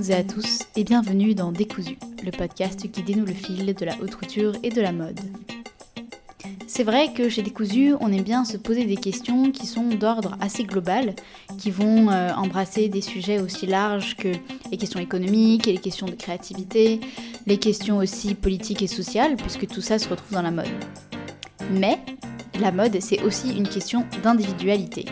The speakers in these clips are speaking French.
et à tous et bienvenue dans Décousu, le podcast qui dénoue le fil de la haute couture et de la mode. C'est vrai que chez Décousu, on aime bien se poser des questions qui sont d'ordre assez global, qui vont euh, embrasser des sujets aussi larges que les questions économiques et les questions de créativité, les questions aussi politiques et sociales, puisque tout ça se retrouve dans la mode. Mais la mode, c'est aussi une question d'individualité.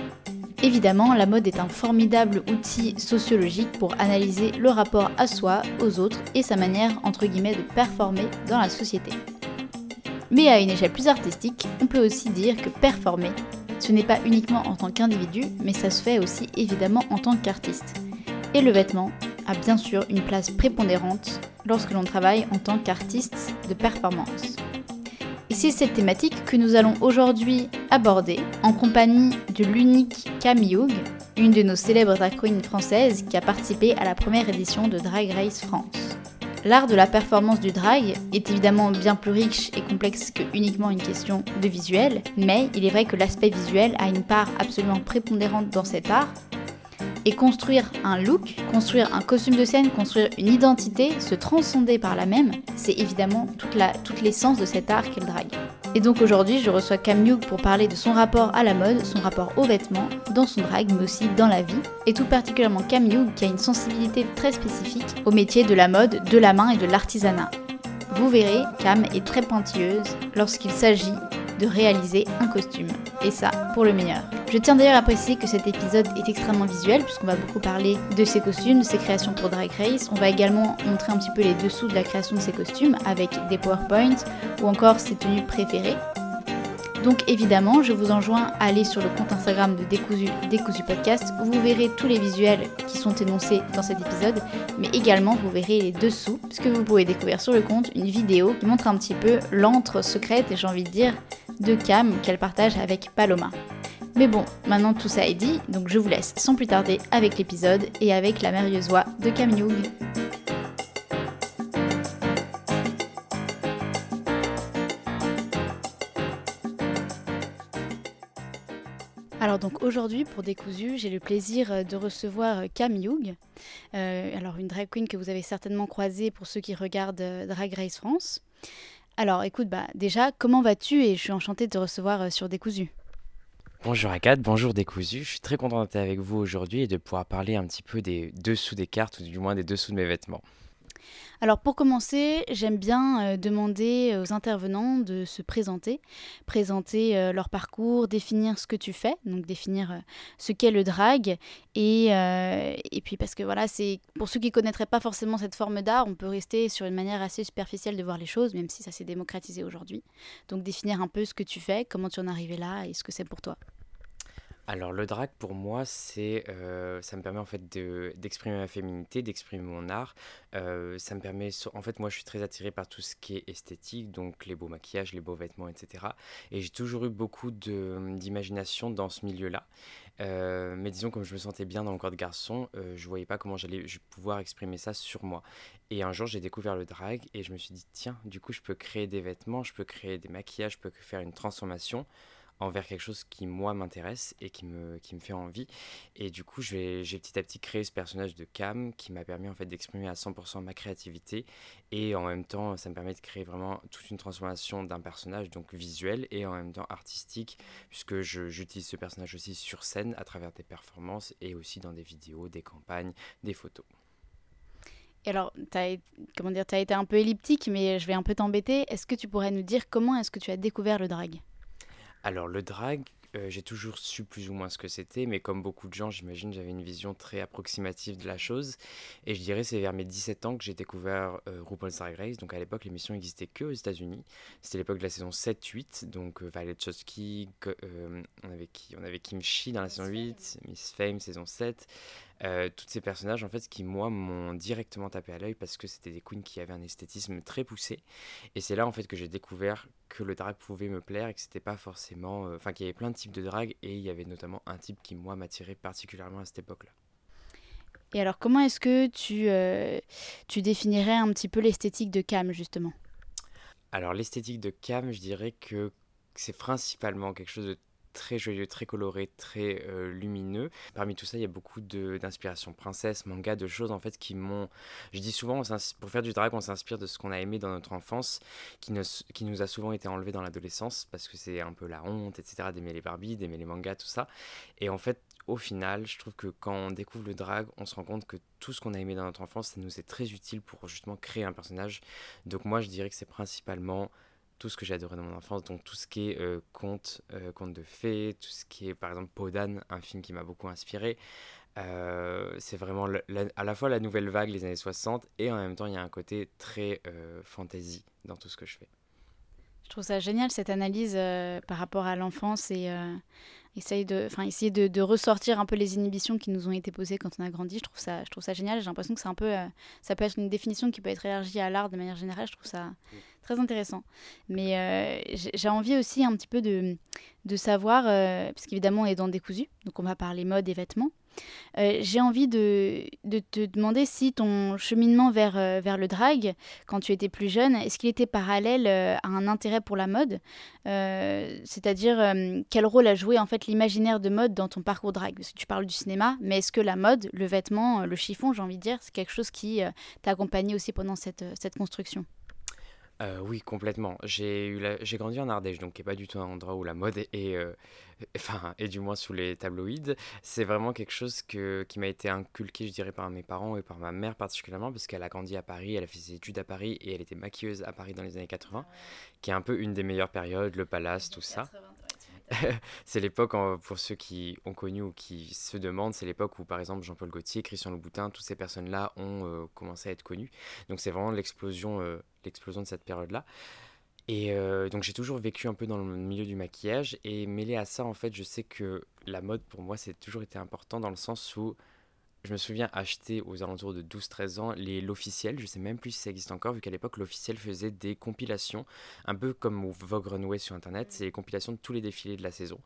Évidemment, la mode est un formidable outil sociologique pour analyser le rapport à soi, aux autres et sa manière entre guillemets de performer dans la société. Mais à une échelle plus artistique, on peut aussi dire que performer, ce n'est pas uniquement en tant qu'individu, mais ça se fait aussi évidemment en tant qu'artiste. Et le vêtement a bien sûr une place prépondérante lorsque l'on travaille en tant qu'artiste de performance. Et c'est cette thématique que nous allons aujourd'hui aborder en compagnie de l'unique Cam Hugh, une de nos célèbres drag queens françaises qui a participé à la première édition de Drag Race France. L'art de la performance du drag est évidemment bien plus riche et complexe que uniquement une question de visuel, mais il est vrai que l'aspect visuel a une part absolument prépondérante dans cet art, et construire un look, construire un costume de scène, construire une identité, se transcender par la même, c'est évidemment toute l'essence de cet art qu'est le drag. Et donc aujourd'hui, je reçois Cam pour parler de son rapport à la mode, son rapport aux vêtements, dans son drag, mais aussi dans la vie, et tout particulièrement Cam qui a une sensibilité très spécifique au métier de la mode, de la main et de l'artisanat. Vous verrez, Cam est très pointilleuse lorsqu'il s'agit de réaliser un costume. Et ça, pour le meilleur. Je tiens d'ailleurs à préciser que cet épisode est extrêmement visuel, puisqu'on va beaucoup parler de ses costumes, de ses créations pour Drag Race. On va également montrer un petit peu les dessous de la création de ses costumes, avec des PowerPoints ou encore ses tenues préférées. Donc évidemment, je vous enjoins à aller sur le compte Instagram de Décousu, Décousu Podcast, où vous verrez tous les visuels qui sont énoncés dans cet épisode, mais également vous verrez les dessous, puisque vous pouvez découvrir sur le compte une vidéo qui montre un petit peu l'antre secrète, j'ai envie de dire, de Cam qu'elle partage avec Paloma. Mais bon, maintenant tout ça est dit, donc je vous laisse sans plus tarder avec l'épisode et avec la merveilleuse voix de Cam Young. Alors donc aujourd'hui pour Décousu, j'ai le plaisir de recevoir Cam Young, euh, alors une drag queen que vous avez certainement croisée pour ceux qui regardent euh, Drag Race France. Alors écoute, bah déjà, comment vas-tu? Et je suis enchantée de te recevoir euh, sur Décousu. Bonjour Agathe, bonjour Décousu. Je suis très content d'être avec vous aujourd'hui et de pouvoir parler un petit peu des dessous des cartes ou du moins des dessous de mes vêtements. Alors pour commencer, j'aime bien euh, demander aux intervenants de se présenter, présenter euh, leur parcours, définir ce que tu fais, donc définir euh, ce qu'est le drag. Et, et puis parce que voilà, c'est pour ceux qui ne connaîtraient pas forcément cette forme d'art, on peut rester sur une manière assez superficielle de voir les choses, même si ça s'est démocratisé aujourd'hui. Donc définir un peu ce que tu fais, comment tu en es arrivé là et ce que c'est pour toi. Alors le drag pour moi c'est euh, ça me permet en fait d'exprimer ma féminité, d'exprimer mon art. Euh, ça me permet en fait moi je suis très attiré par tout ce qui est esthétique donc les beaux maquillages, les beaux vêtements etc. Et j'ai toujours eu beaucoup d'imagination dans ce milieu-là. Euh, mais disons comme je me sentais bien dans le corps de garçon, je voyais pas comment j'allais pouvoir exprimer ça sur moi. Et un jour j'ai découvert le drag et je me suis dit tiens du coup je peux créer des vêtements, je peux créer des maquillages, je peux faire une transformation envers quelque chose qui moi m'intéresse et qui me, qui me fait envie. Et du coup, j'ai petit à petit créé ce personnage de Cam qui m'a permis en fait d'exprimer à 100% ma créativité et en même temps, ça me permet de créer vraiment toute une transformation d'un personnage donc visuel et en même temps artistique puisque j'utilise ce personnage aussi sur scène à travers des performances et aussi dans des vidéos, des campagnes, des photos. Et alors, tu as, comment dire, as été un peu elliptique, mais je vais un peu t'embêter. Est-ce que tu pourrais nous dire comment est-ce que tu as découvert le drag? Alors le drag, euh, j'ai toujours su plus ou moins ce que c'était, mais comme beaucoup de gens, j'imagine, j'avais une vision très approximative de la chose. Et je dirais c'est vers mes 17 ans que j'ai découvert euh, RuPaul's Drag Race. Donc à l'époque, l'émission n'existait que aux États-Unis. C'était l'époque de la saison 7-8. Donc euh, Violet on, avait qui on avait Kim Chi dans la saison 8, Miss Fame saison 7. Euh, tous ces personnages en fait qui moi m'ont directement tapé à l'œil parce que c'était des queens qui avaient un esthétisme très poussé et c'est là en fait que j'ai découvert que le drag pouvait me plaire et que c'était pas forcément euh, enfin qu'il y avait plein de types de drag et il y avait notamment un type qui moi m'attirait particulièrement à cette époque-là. Et alors comment est-ce que tu, euh, tu définirais un petit peu l'esthétique de Cam justement? Alors l'esthétique de Cam, je dirais que c'est principalement quelque chose de très joyeux, très coloré, très euh, lumineux. Parmi tout ça, il y a beaucoup d'inspiration princesse, manga, de choses en fait qui m'ont. Je dis souvent, pour faire du drag, on s'inspire de ce qu'on a aimé dans notre enfance, qui, qui nous a souvent été enlevé dans l'adolescence, parce que c'est un peu la honte, etc., d'aimer les Barbie, d'aimer les mangas, tout ça. Et en fait, au final, je trouve que quand on découvre le drag, on se rend compte que tout ce qu'on a aimé dans notre enfance, ça nous est très utile pour justement créer un personnage. Donc moi, je dirais que c'est principalement tout ce que j'ai adoré dans mon enfance, donc tout ce qui est euh, conte, euh, conte de fées, tout ce qui est par exemple Podan, un film qui m'a beaucoup inspiré. Euh, c'est vraiment à la fois la nouvelle vague, les années 60, et en même temps il y a un côté très fantasy dans tout ce que je fais. Je trouve ça génial cette analyse par rapport à l'enfance et essayer de, enfin, essayer de, ressortir un peu les inhibitions qui nous ont été posées quand on a grandi. Je trouve ça, je trouve ça génial. J'ai l'impression que c'est un peu, ça peut être une définition qui peut être élargie à l'art de manière générale. Je trouve ça très intéressant. Mais euh, j'ai envie aussi un petit peu de, de savoir, euh, parce qu'évidemment on est dans des cousus, donc on va parler mode et vêtements. Euh, j'ai envie de, te demander si ton cheminement vers, vers le drag, quand tu étais plus jeune, est-ce qu'il était parallèle à un intérêt pour la mode C'est-à-dire, quel rôle a joué en fait l'imaginaire de mode dans ton parcours drag? Parce que tu parles du cinéma, mais est-ce que la mode, le vêtement, le chiffon, j'ai envie de dire, c'est quelque chose qui t'a accompagné aussi pendant cette construction? Euh, oui, complètement. J'ai j'ai grandi en Ardèche, donc qui n'est pas du tout un endroit où la mode est, euh, enfin, et du moins sous les tabloïds. C'est vraiment quelque chose que, qui m'a été inculqué, je dirais, par mes parents et par ma mère particulièrement, parce qu'elle a grandi à Paris, elle a fait ses études à Paris et elle était maquilleuse à Paris dans les années 80, qui est un peu une des meilleures périodes, le palace, tout ça. c'est l'époque, pour ceux qui ont connu ou qui se demandent, c'est l'époque où par exemple Jean-Paul Gaultier, Christian Louboutin, toutes ces personnes-là ont euh, commencé à être connues. Donc c'est vraiment l'explosion, euh, de cette période-là. Et euh, donc j'ai toujours vécu un peu dans le milieu du maquillage et mêlé à ça en fait je sais que la mode pour moi c'est toujours été important dans le sens où je me souviens acheter aux alentours de 12-13 ans les l'officiel, je sais même plus si ça existe encore, vu qu'à l'époque l'officiel faisait des compilations, un peu comme au Vogue Runway sur internet, c'est les compilations de tous les défilés de la saison.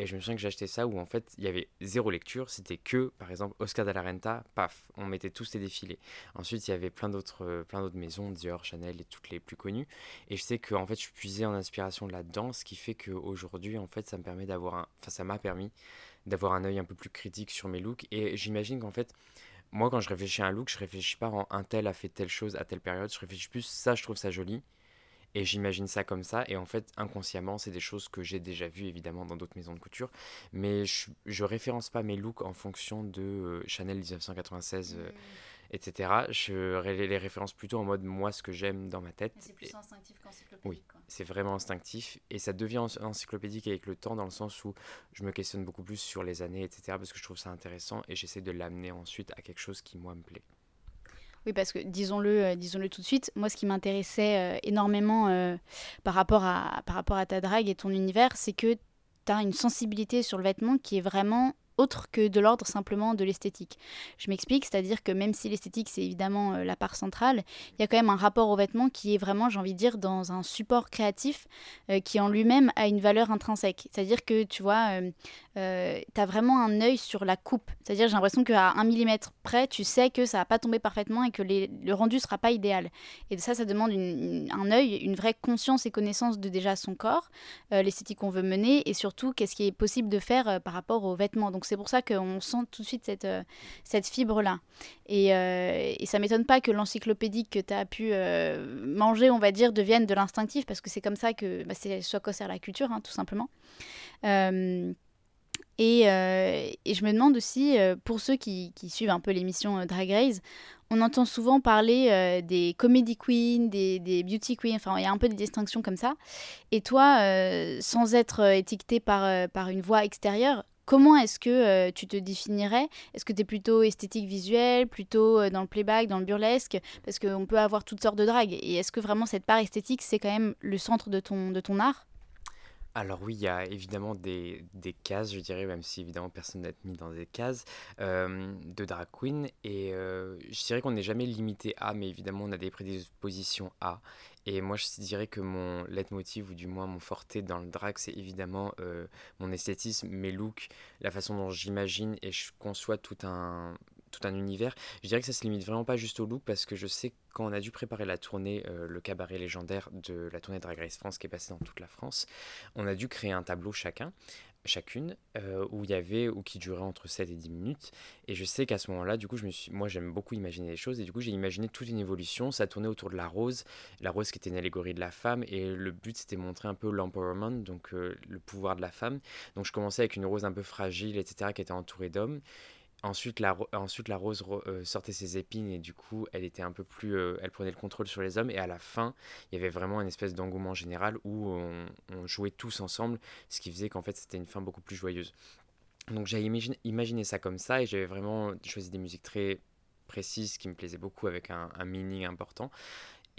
Et je me souviens que acheté ça où en fait il y avait zéro lecture, c'était que par exemple Oscar de la Renta, paf, on mettait tous les défilés. Ensuite il y avait plein d'autres plein d'autres maisons, Dior, Chanel et toutes les plus connues. Et je sais que en fait je puisais en inspiration là-dedans, ce qui fait qu'aujourd'hui en fait ça me permet d'avoir un, enfin ça m'a permis d'avoir un œil un peu plus critique sur mes looks. Et j'imagine qu'en fait, moi, quand je réfléchis à un look, je réfléchis pas en un tel a fait telle chose à telle période. Je réfléchis plus ça, je trouve ça joli. Et j'imagine ça comme ça. Et en fait, inconsciemment, c'est des choses que j'ai déjà vues évidemment dans d'autres maisons de couture. Mais je, je référence pas mes looks en fonction de euh, Chanel 1996 etc. Je les références plutôt en mode moi ce que j'aime dans ma tête. C'est plus instinctif qu'encyclopédique. Oui, c'est vraiment instinctif et ça devient encyclopédique avec le temps dans le sens où je me questionne beaucoup plus sur les années, etc. parce que je trouve ça intéressant et j'essaie de l'amener ensuite à quelque chose qui moi me plaît. Oui, parce que disons-le, euh, disons-le tout de suite, moi ce qui m'intéressait euh, énormément euh, par, rapport à, par rapport à ta drague et ton univers, c'est que tu as une sensibilité sur le vêtement qui est vraiment autre que de l'ordre simplement de l'esthétique. Je m'explique, c'est-à-dire que même si l'esthétique c'est évidemment euh, la part centrale, il y a quand même un rapport au vêtement qui est vraiment, j'ai envie de dire, dans un support créatif euh, qui en lui-même a une valeur intrinsèque. C'est-à-dire que tu vois, euh, tu as vraiment un œil sur la coupe. C'est-à-dire j'ai l'impression qu'à un millimètre près, tu sais que ça va pas tomber parfaitement et que le rendu sera pas idéal. Et ça, ça demande un œil, une vraie conscience et connaissance de déjà son corps, l'esthétique qu'on veut mener et surtout qu'est-ce qui est possible de faire par rapport aux vêtements. C'est pour ça qu'on sent tout de suite cette, euh, cette fibre-là. Et, euh, et, ça m'étonne pas que l'encyclopédique que tu as pu euh, manger, on va dire, devienne de l'instinctif, parce que c'est comme ça que bah, c'est soit quoi sert la culture, hein, tout simplement. Et, et, je me demande aussi, pour ceux qui, suivent un peu l'émission Drag Race, on entend souvent parler des comedy queens, des, des, beauty queens, enfin il y a un peu des distinctions comme ça. Et toi, sans être étiqueté par, par une voix extérieure, Comment est-ce que euh, tu te définirais? Est-ce que tu es plutôt esthétique visuelle, plutôt euh, dans le playback, dans le burlesque? Parce qu'on peut avoir toutes sortes de dragues. Et est-ce que vraiment cette part esthétique, c'est quand même le centre de ton, de ton art? Alors oui, il y a évidemment des, des, cases, je dirais, même si évidemment personne n'est mis dans des cases, euh, de drag queen. Et je dirais qu'on n'est jamais limité à, mais évidemment on a des prédispositions à. Et moi, je dirais que mon leitmotiv, ou du moins mon forté dans le drag, c'est évidemment euh, mon esthétisme, mes looks, la façon dont j'imagine et je conçois tout un, tout un univers. Je dirais que ça se limite vraiment pas juste au look parce que je sais quand on a dû préparer la tournée, euh, le cabaret légendaire de la tournée Drag Race France qui est passée dans toute la France, on a dû créer un tableau chacun chacune, euh, où il y avait, ou qui durait entre 7 et 10 minutes. Et je sais qu'à ce moment-là, du coup, je me suis, moi j'aime beaucoup imaginer les choses, et du coup j'ai imaginé toute une évolution. Ça tournait autour de la rose, la rose qui était une allégorie de la femme, et le but c'était montrer un peu l'empowerment, donc euh, le pouvoir de la femme. Donc je commençais avec une rose un peu fragile, etc., qui était entourée d'hommes. Ensuite la, ensuite, la rose euh, sortait ses épines et du coup, elle était un peu plus, euh, elle prenait le contrôle sur les hommes. Et à la fin, il y avait vraiment une espèce d'engouement général où on, jouait tous ensemble, ce qui faisait qu'en fait, c'était une fin beaucoup plus joyeuse. Donc j'ai imaginé, ça comme ça et j'avais vraiment choisi des musiques très précises qui me plaisaient beaucoup avec un, un meaning important.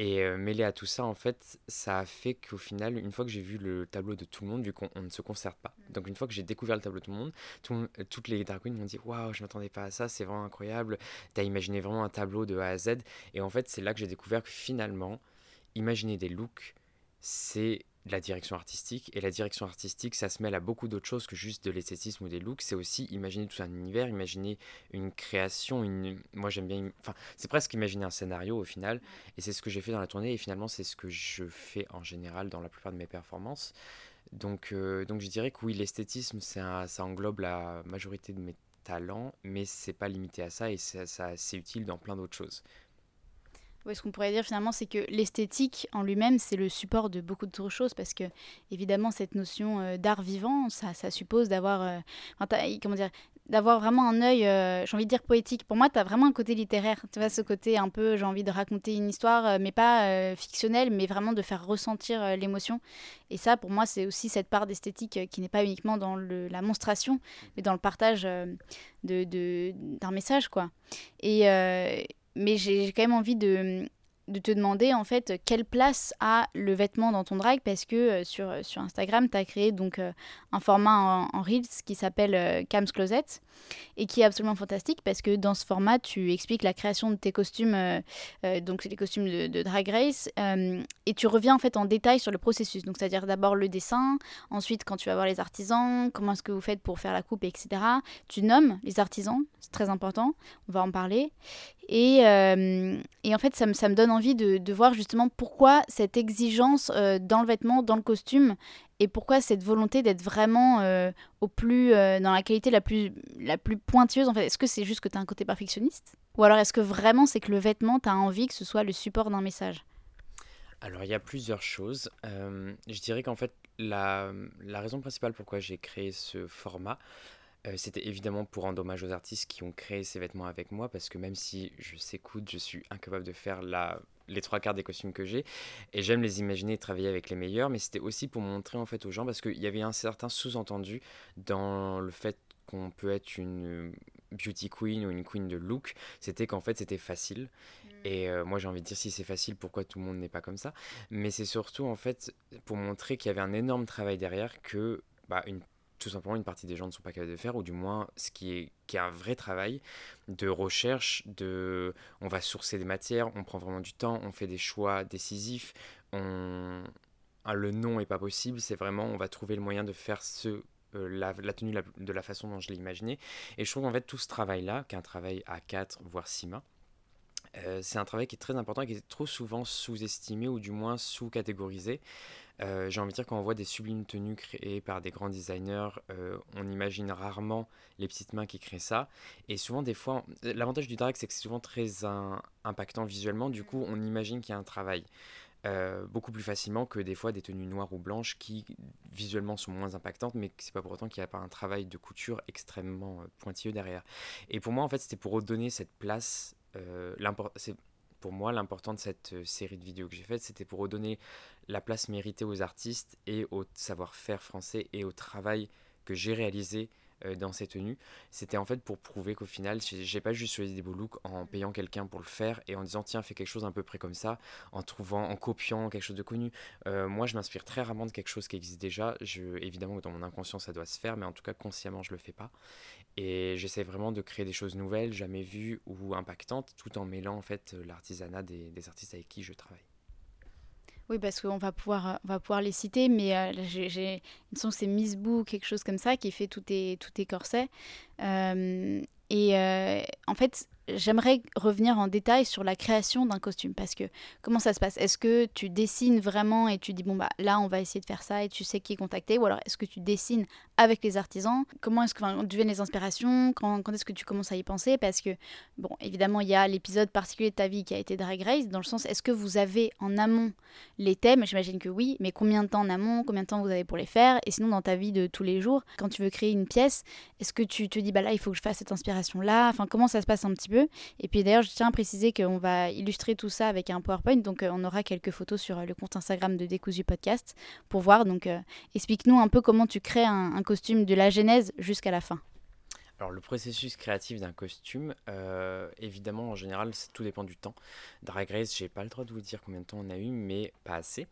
Et euh, mêlé à tout ça, en fait, ça a fait qu'au final, une fois que j'ai vu le tableau de tout le monde, vu qu'on ne se concerte pas, mm. donc une fois que j'ai découvert le tableau de tout le monde, euh, toutes les drag queens m'ont dit Waouh, je m'attendais pas à ça, c'est vraiment incroyable, t'as imaginé vraiment un tableau de A à Z. Et en fait, c'est là que j'ai découvert que finalement, imaginer des looks, c'est la direction artistique. Et la direction artistique, ça se mêle à beaucoup d'autres choses que juste de l'esthétisme ou des looks. C'est aussi imaginer tout un univers, imaginer une création. Une... Moi, j'aime bien. Enfin, c'est presque imaginer un scénario au final. Et c'est ce que j'ai fait dans la tournée. Et finalement, c'est ce que je fais en général dans la plupart de mes performances. Donc, euh, donc je dirais que oui, l'esthétisme, ça englobe la majorité de mes talents, mais c'est pas limité à ça et ça, c'est utile dans plein d'autres choses ce qu'on pourrait dire finalement, c'est que l'esthétique en lui-même, c'est le support de beaucoup d'autres choses, parce que évidemment, cette notion euh, d'art vivant, ça, suppose d'avoir, euh, comment dire, d'avoir vraiment un œil, euh, j'ai envie de dire poétique. Pour moi, tu as vraiment un côté littéraire. Tu vois, ce côté un peu, j'ai envie de raconter une histoire, mais pas fictionnelle, mais vraiment de faire ressentir l'émotion. Et ça, pour moi, c'est aussi cette part d'esthétique qui n'est pas uniquement dans la monstration, mais dans le partage d'un message, quoi. Et, mais j'ai quand même envie de, te demander en fait quelle place a le vêtement dans ton drag? Parce que euh, sur, sur Instagram tu as créé donc euh, un format en, Reels qui s'appelle euh, Cam's Closet et qui est absolument fantastique parce que dans ce format tu expliques la création de tes costumes donc c'est les costumes de, de, Drag Race et tu reviens en fait en détail sur le processus. Donc c'est à dire d'abord le dessin ensuite quand tu vas voir les artisans comment est-ce que vous faites pour faire la coupe etc tu nommes les artisans c'est très important on va en parler et, et en fait ça me, donne envie de, voir justement pourquoi cette exigence euh, dans le vêtement, dans le costume, et pourquoi cette volonté d'être vraiment euh, au plus euh, dans la qualité la plus la plus pointilleuse en fait. Est-ce que c'est juste que tu as un côté perfectionniste? Ou alors est-ce que vraiment c'est que le vêtement tu as envie que ce soit le support d'un message? Alors il y a plusieurs choses. Je dirais qu'en fait la, la raison principale pourquoi j'ai créé ce format euh, c'était évidemment pour rendre hommage aux artistes qui ont créé ces vêtements avec moi, parce que même si je sais coudre, je suis incapable de faire la, les trois quarts des costumes que j'ai. Et j'aime les imaginer et travailler avec les meilleurs, mais c'était aussi pour montrer en fait aux gens, parce qu'il y avait un certain sous-entendu dans le fait qu'on peut être une beauty queen ou une queen de look, c'était qu'en fait c'était facile. Mm. Et euh, moi j'ai envie de dire si c'est facile, pourquoi tout le monde n'est pas comme ça? Mais c'est surtout en fait pour montrer qu'il y avait un énorme travail derrière que bah, une tout simplement une partie des gens ne sont pas capables de faire, ou du moins ce qui est, qui est un vrai travail de recherche, de on va sourcer des matières, on prend vraiment du temps, on fait des choix décisifs, on, le non est pas possible, c'est vraiment on va trouver le moyen de faire ce euh, la, tenue de la façon dont je l'ai imaginé. Et je trouve en fait tout ce travail-là, qui est un travail à 4 voire 6 mains, euh, c'est un travail qui est très important et qui est trop souvent sous-estimé ou du moins sous-catégorisé. Euh, j'ai envie de dire quand on voit des sublimes tenues créées par des grands designers, euh, on imagine rarement les petites mains qui créent ça. Et souvent, des fois, l'avantage du drag, c'est que c'est souvent très impactant visuellement. Du coup, on imagine qu'il y a un travail. Euh, beaucoup plus facilement que des fois des tenues noires ou blanches qui visuellement sont moins impactantes, mais c'est pas pour autant qu'il n'y a pas un travail de couture extrêmement pointilleux derrière. Et pour moi, en fait, c'était pour redonner cette place. c'est pour moi, l'important de cette série de vidéos que j'ai faites, c'était pour redonner la place méritée aux artistes et au savoir-faire français et au travail que j'ai réalisé euh, dans ces tenues. C'était en fait pour prouver qu'au final, j'ai pas juste choisi des beaux looks en payant quelqu'un pour le faire et en disant tiens, fais quelque chose un peu près comme ça, en trouvant, en copiant quelque chose de connu. Euh, moi, je m'inspire très rarement de quelque chose qui existe déjà. Je, évidemment, dans mon inconscient, ça doit se faire, mais en tout cas, consciemment, je le fais pas. Et j'essaie vraiment de créer des choses nouvelles, jamais vues ou impactantes, tout en mêlant en fait l'artisanat des artistes avec qui je travaille. Oui, parce qu'on va pouvoir, euh, va pouvoir les citer, mais euh, j'ai, semble que c'est Miss Boo, quelque chose comme ça, qui fait tous tes, tous tes corsets. Euh, et en fait, j'aimerais revenir en détail sur la création d'un costume parce que comment ça se passe? Est-ce que tu dessines vraiment et tu dis bon bah là on va essayer de faire ça et tu sais qui contacter ou alors est-ce que tu dessines avec les artisans Comment est-ce que enfin, viennent les inspirations Quand, est-ce que tu commences à y penser? Parce que bon évidemment il y a l'épisode particulier de ta vie qui a été Drag Race dans le sens est-ce que vous avez en amont les thèmes? J'imagine que oui, mais combien de temps en amont? Combien de temps vous avez pour les faire? Et sinon dans ta vie de tous les jours, quand tu veux créer une pièce, est-ce que tu te dis bah là il faut que je fasse cette inspiration là Enfin comment ça se passe un petit peu? Et puis d'ailleurs je tiens à préciser qu'on va illustrer tout ça avec un PowerPoint, donc euh, on aura quelques photos sur euh, le compte Instagram de Décousu Podcast pour voir. Donc euh, explique-nous un peu comment tu crées un costume de la genèse jusqu'à la fin. Alors le processus créatif d'un costume, euh, évidemment en général tout dépend du temps. Drag Race, j'ai pas le droit de vous dire combien de temps on a eu, mais pas assez.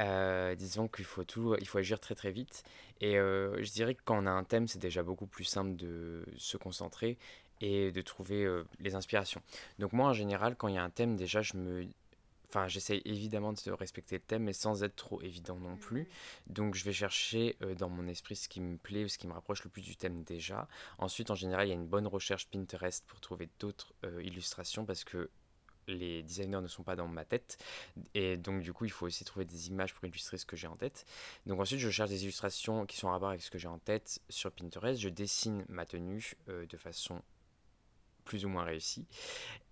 Euh, disons qu'il faut tout, il faut agir très très vite. Et euh, je dirais que quand on a un thème, c'est déjà beaucoup plus simple de se concentrer et de trouver les inspirations. Donc moi en général, quand il y a un thème, déjà je me Enfin, j'essaie évidemment de respecter le thème, mais sans être trop évident non plus. Mmh. Donc, je vais chercher euh, dans mon esprit ce qui me plaît, ce qui me rapproche le plus du thème déjà. Ensuite, en général, il y a une bonne recherche Pinterest pour trouver d'autres euh, illustrations parce que les designers ne sont pas dans ma tête. Et donc, du coup, il faut aussi trouver des images pour illustrer ce que j'ai en tête. Donc, ensuite, je cherche des illustrations qui sont en rapport avec ce que j'ai en tête sur Pinterest. Je dessine ma tenue euh, de façon plus ou moins réussi.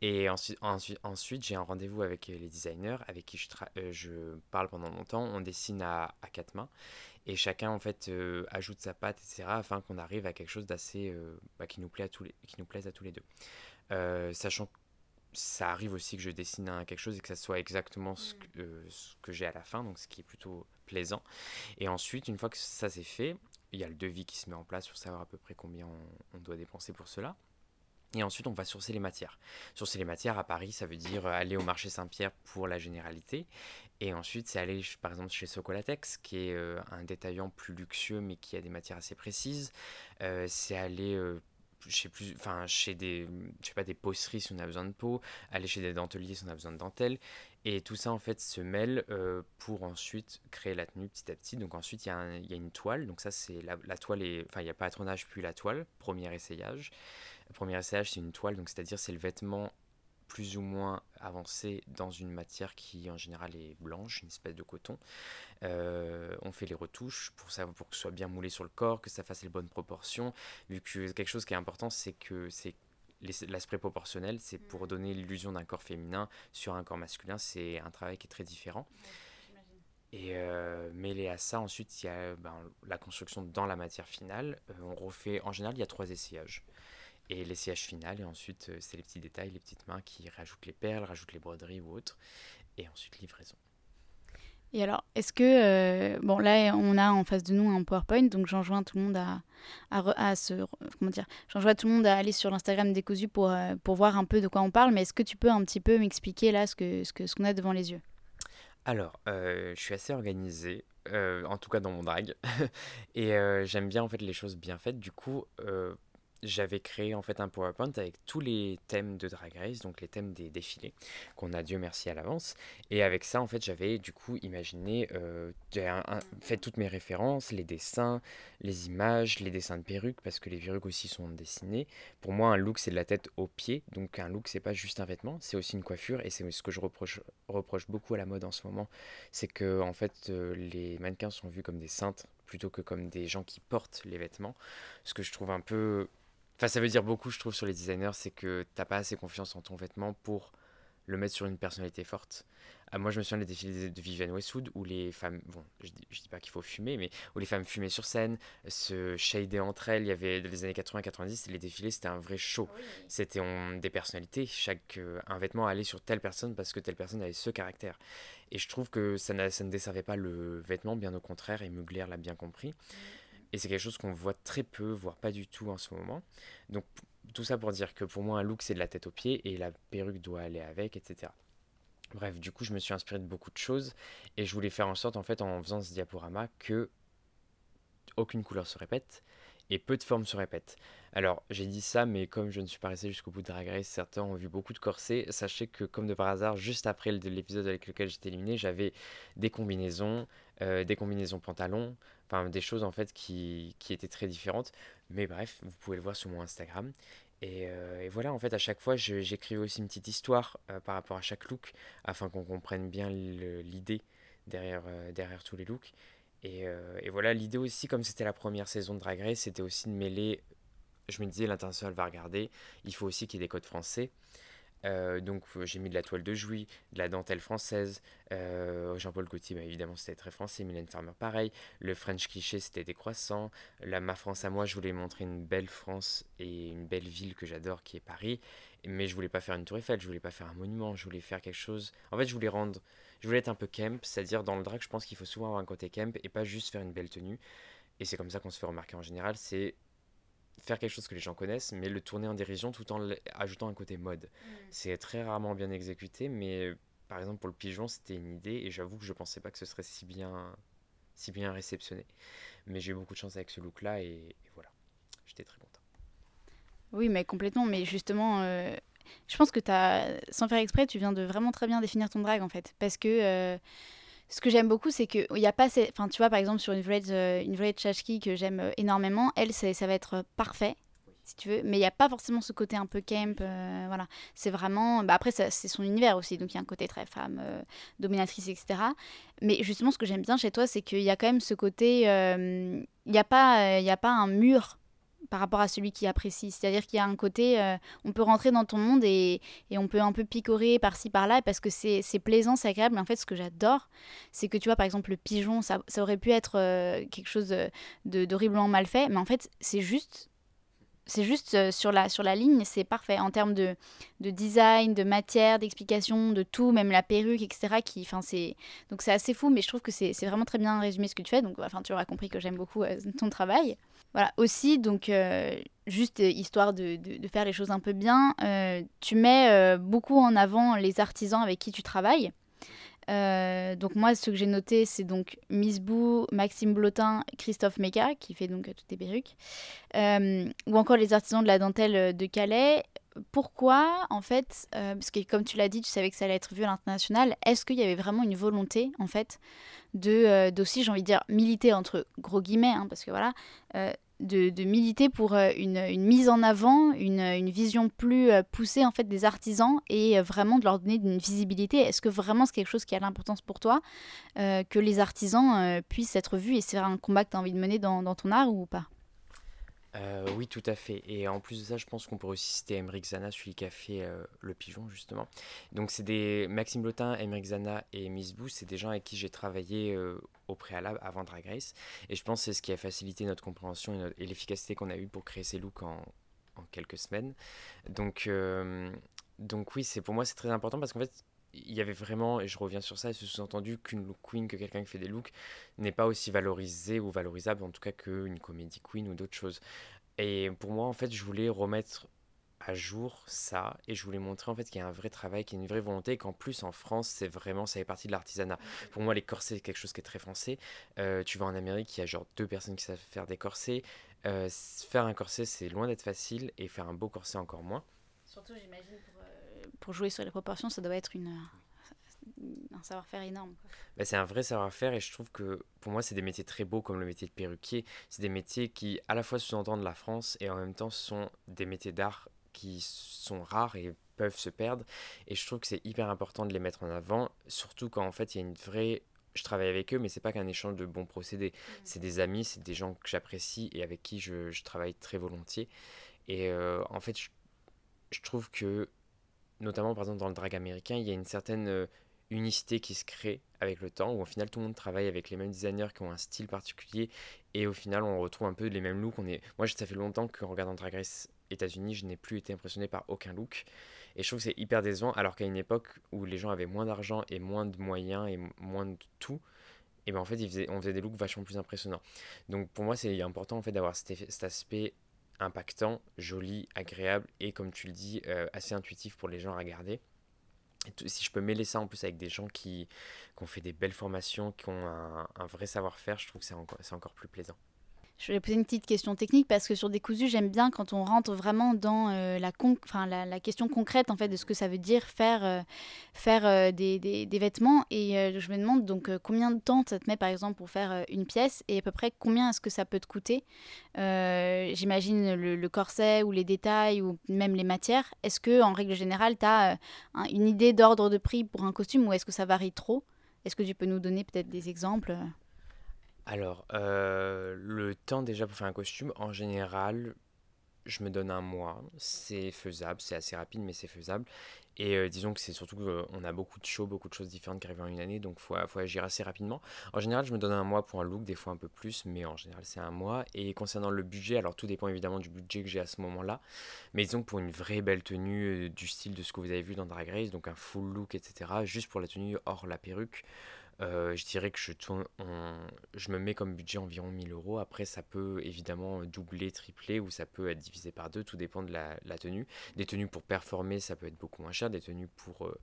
Et ensuite, ensuite, ensuite j'ai un rendez-vous avec euh, les designers avec qui je, euh, je, parle pendant longtemps. On dessine à, à, quatre mains et chacun en fait euh, ajoute sa patte, etc. afin qu'on arrive à quelque chose d'assez bah, qui, nous plaît à tous les, qui nous plaise à tous les deux. sachant que ça arrive aussi que je dessine quelque chose et que ça soit exactement ce que, ce que j'ai à la fin, donc ce qui est plutôt plaisant. Et ensuite, une fois que ça c'est fait, il y a le devis qui se met en place pour savoir à peu près combien on doit dépenser pour cela. Et ensuite, on va sourcer les matières. Sourcer les matières à Paris, ça veut dire euh, aller au marché Saint-Pierre pour la généralité. Et ensuite, c'est aller, par exemple, chez Socolatex, qui est euh, un détaillant plus luxueux, mais qui a des matières assez précises. Euh, c'est aller chez, plus, chez des, je sais pas, des si on a besoin de peau, aller chez des denteliers si on a besoin de dentelle. Et tout ça, en fait, se mêle pour ensuite créer la tenue petit à petit. Donc ensuite, il y, y, a une toile. Donc ça, c'est la, la, toile, et enfin, il y a patronage puis la toile, premier essayage. Le premier essayage, c'est une toile, donc c'est-à-dire c'est le vêtement plus ou moins avancé dans une matière qui en général est blanche, une espèce de coton. Euh, on fait les retouches pour, ça, pour que ce soit bien moulé sur le corps, que ça fasse les bonnes proportions. Vu que quelque chose qui est important, c'est que c'est l'aspect proportionnel, c'est pour mm. donner l'illusion d'un corps féminin sur un corps masculin. C'est un travail qui est très différent. Et euh, mêlé à ça, ensuite, il y a ben, la construction dans la matière finale. Euh, on refait, en général, il y a trois essayages et l'essayage final. Et ensuite, euh, c'est les petits détails, les petites mains qui rajoutent les perles, rajoutent les broderies ou autres. Et ensuite, livraison. Et alors, est-ce que, euh, bon, là, on a en face de nous un PowerPoint, donc j'enjoins tout le monde à, à, à se, comment dire, j'enjoins tout le monde à aller sur l'Instagram des Cousus pour, euh, pour voir un peu de quoi on parle, mais est-ce que tu peux un petit peu m'expliquer là ce que ce que ce qu'on a devant les yeux? Alors, je suis assez organisé, en tout cas dans mon drag, et j'aime bien en fait les choses bien faites. Du coup, j'avais créé en fait un PowerPoint avec tous les thèmes de Drag Race, donc les thèmes des défilés, qu'on a Dieu merci à l'avance. Et avec ça, en fait, j'avais du coup imaginé, euh, fait toutes mes références, les dessins, les images, les dessins de perruques, parce que les perruques aussi sont dessinées. Pour moi, un look, c'est de la tête aux pieds, donc un look, c'est pas juste un vêtement, c'est aussi une coiffure, et c'est ce que je reproche, reproche beaucoup à la mode en ce moment, c'est que en fait, euh, les mannequins sont vus comme des saintes plutôt que comme des gens qui portent les vêtements, ce que je trouve un peu Enfin, ça veut dire beaucoup, je trouve, sur les designers, c'est que t'as pas assez confiance en ton vêtement pour le mettre sur une personnalité forte. Ah, moi, je me souviens des défilés de Vivienne Westwood où les femmes, bon, je dis, dis pas qu'il faut fumer, mais où les femmes fumaient sur scène, se shader entre elles. Il y avait, dans les années 80-90, les défilés, c'était un vrai show. C'était des personnalités. Chaque, euh, un vêtement allait sur telle personne parce que telle personne avait ce caractère. Et je trouve que ça, ça ne desservait pas le vêtement, bien au contraire, et Mugler l'a bien compris. Mm. Et c'est quelque chose qu'on voit très peu, voire pas du tout en ce moment. Donc tout ça pour dire que pour moi un look c'est de la tête aux pieds et la perruque doit aller avec, etc. Bref, du coup je me suis inspiré de beaucoup de choses et je voulais faire en sorte en fait en faisant ce diaporama que aucune couleur se répète et peu de formes se répètent. Alors, j'ai dit ça, mais comme je ne suis pas resté jusqu'au bout de Drag Race, certains ont vu beaucoup de corsets. Sachez que, comme de par hasard, juste après l'épisode avec lequel j'étais éliminé, j'avais des combinaisons, euh, des combinaisons pantalons, enfin des choses en fait qui, qui, étaient très différentes. Mais bref, vous pouvez le voir sur mon Instagram. Et, voilà, en fait, à chaque fois, j'écrivais aussi une petite histoire par rapport à chaque look, afin qu'on comprenne bien l'idée derrière, derrière tous les looks. Et, et voilà, l'idée aussi, comme c'était la première saison de Drag Race, c'était aussi de mêler je me disais, l'international va regarder, il faut aussi qu'il y ait des codes français. Euh, donc j'ai mis de la toile de Jouy, de la dentelle française. Euh, Jean-Paul Gaultier, évidemment, c'était très français. Mylène Farmer, pareil. Le French cliché, c'était des croissants. La Ma France à moi, je voulais montrer une belle France et une belle ville que j'adore, qui est Paris. Mais je voulais pas faire une tour Eiffel, je voulais pas faire un monument, je voulais faire quelque chose. En fait, je voulais rendre, je voulais être un peu camp, c'est-à-dire dans le drag, je pense qu'il faut souvent avoir un côté camp et pas juste faire une belle tenue. Et c'est comme ça qu'on se fait remarquer en général. C'est faire quelque chose que les gens connaissent, mais le tourner en dérision tout en ajoutant un côté mode. Mm. C'est très rarement bien exécuté, mais par exemple pour le pigeon, c'était une idée et j'avoue que je pensais pas que ce serait si bien, si bien réceptionné. Mais j'ai eu beaucoup de chance avec ce look-là et, voilà, j'étais très content. Oui, mais complètement. Mais justement, euh, je pense que tu as, sans faire exprès, tu viens de vraiment très bien définir ton drag en fait, parce que euh, ce que j'aime beaucoup, c'est qu'il n'y a pas. Enfin, tu vois, par exemple, sur une vraie, euh, une vraie que j'aime euh, énormément, elle, ça va être parfait, si tu veux. Mais il n'y a pas forcément ce côté un peu camp. Euh, voilà. C'est vraiment. Bah, après, c'est son univers aussi. Donc, il y a un côté très femme, dominatrice, etc. Mais justement, ce que j'aime bien chez toi, c'est qu'il y a quand même ce côté. Il n'y a, pas, a pas un mur par rapport à celui qui apprécie. C'est-à-dire qu'il y a un côté, euh, on peut rentrer dans ton monde et, on peut un peu picorer par-ci par-là parce que c'est plaisant, c'est agréable. En fait, ce que j'adore, c'est que tu vois, par exemple, le pigeon, ça, aurait pu être euh, quelque chose d'horriblement mal fait, mais en fait, c'est juste c'est juste euh, sur la, sur la ligne, c'est parfait en termes de, de design, de matière, d'explication, de tout, même la perruque, etc. Qui, c'est, donc c'est assez fou, mais je trouve que c'est, vraiment très bien résumé ce que tu fais. Donc enfin, tu auras compris que j'aime beaucoup ton travail. Voilà, aussi, donc euh, juste histoire de, faire les choses un peu bien, tu mets beaucoup en avant les artisans avec qui tu travailles. Euh, donc moi, ce que j'ai noté, c'est donc Miss Bou, Maxime Blotin, Christophe Meka, qui fait donc toutes les perruques, euh, ou encore les artisans de la dentelle de Calais. Pourquoi, en fait, euh, parce que comme tu l'as dit, tu savais que ça allait être vu à l'international, est-ce qu'il y avait vraiment une volonté, en fait, de d'aussi, j'ai envie de dire, militer entre gros guillemets, hein, parce que voilà, de, militer pour euh, une, mise en avant, une, vision plus euh, poussée en fait des artisans et euh, vraiment de leur donner une visibilité? Est-ce que vraiment c'est quelque chose qui a l'importance pour toi que les artisans puissent être vus et c'est un combat que tu as envie de mener dans ton art ou pas? Euh, oui, tout à fait. Et en plus de ça, je pense qu'on pourrait aussi citer Emmerich Zana, celui qui a fait euh, Le Pigeon, justement. Donc, c'est des. Maxime Lotin, Emmerich Zana et Miss c'est des gens avec qui j'ai travaillé euh, au préalable avant Drag Race. Et je pense que c'est ce qui a facilité notre compréhension et, l'efficacité qu'on a eu pour créer ces looks en, en quelques semaines. Donc, donc oui, c'est pour moi, c'est très important parce qu'en fait, il y avait vraiment, et je reviens sur ça, ce sous-entendu qu'une look queen, que quelqu'un qui fait des looks, n'est pas aussi valorisé ou valorisable en tout cas qu'une comédie queen ou d'autres choses. Et pour moi, en fait, je voulais remettre à jour ça et je voulais montrer en fait qu'il y a un vrai travail, qu'il y a une vraie volonté et qu'en plus en France c'est vraiment ça fait partie de l'artisanat. Pour moi les corsets c'est quelque chose qui est très français. Euh, tu vas en Amérique il y a genre deux personnes qui savent faire des corsets. Euh, faire un corset c'est loin d'être facile et faire un beau corset encore moins. Surtout j'imagine pour jouer sur les proportions, ça doit être une, euh, un savoir-faire énorme. Bah, c'est un vrai savoir-faire et je trouve que pour moi, c'est des métiers très beaux comme le métier de perruquier. C'est des métiers qui à la fois sous-entendent la France et en même temps sont des métiers d'art qui sont rares et peuvent se perdre. Et je trouve que c'est hyper important de les mettre en avant, surtout quand en fait il y a une vraie je travaille avec eux, mais c'est pas qu'un échange de bons procédés. Mmh. C'est des amis, c'est des gens que j'apprécie et avec qui je, je, travaille très volontiers. Et euh, en fait, je, je, trouve que notamment par exemple dans le drag américain, il y a une certaine euh, unicité qui se crée avec le temps, où au final tout le monde travaille avec les mêmes designers qui ont un style particulier, et au final on retrouve un peu les mêmes looks. On est... Moi ça fait longtemps qu'en regardant Drag Race États-Unis, je n'ai plus été impressionné par aucun look. Et je trouve que c'est hyper décevant, alors qu'à une époque où les gens avaient moins d'argent et moins de moyens et moins de tout, et ben en fait ils on faisait des looks vachement plus impressionnants. Donc pour moi c'est important en fait d'avoir cet, aspect impactant, joli, agréable et comme tu le dis, euh, assez intuitif pour les gens à regarder. Si je peux mêler ça en plus avec des gens qui, ont fait des belles formations, qui ont un, vrai savoir-faire, je trouve que c'est encore plus plaisant. Je vais poser une petite question technique parce que sur Décousu, j'aime bien quand on rentre vraiment dans euh, la, question concrète en fait de ce que ça veut dire faire, euh, faire euh, des, des, vêtements. Et je me demande donc combien de temps ça te met par exemple pour faire une pièce et à peu près combien est-ce que ça peut te coûter? J'imagine le, corset ou les détails ou même les matières. Est-ce que en règle générale, tu as une idée d'ordre de prix pour un costume ou est-ce que ça varie trop? Est-ce que tu peux nous donner peut-être des exemples? Alors, euh, le temps déjà pour faire un costume, en général, je me donne un mois. C'est faisable, c'est assez rapide, mais c'est faisable. Et euh, disons que c'est surtout qu'on a beaucoup de shows, beaucoup de choses différentes qui arrivent en une année, donc il faut, agir assez rapidement. En général, je me donne un mois pour un look, des fois un peu plus, mais en général, c'est un mois. Et concernant le budget, alors tout dépend évidemment du budget que j'ai à ce moment-là, mais disons que pour une vraie belle tenue, euh, du style de ce que vous avez vu dans Drag Race, donc un full look, etc., juste pour la tenue hors la perruque, euh, je dirais que je, me mets comme budget environ 1000 euros. Après, ça peut évidemment doubler, tripler ou ça peut être divisé par deux. Tout dépend de la, tenue. Des tenues pour performer, ça peut être beaucoup moins cher. Des tenues pour euh,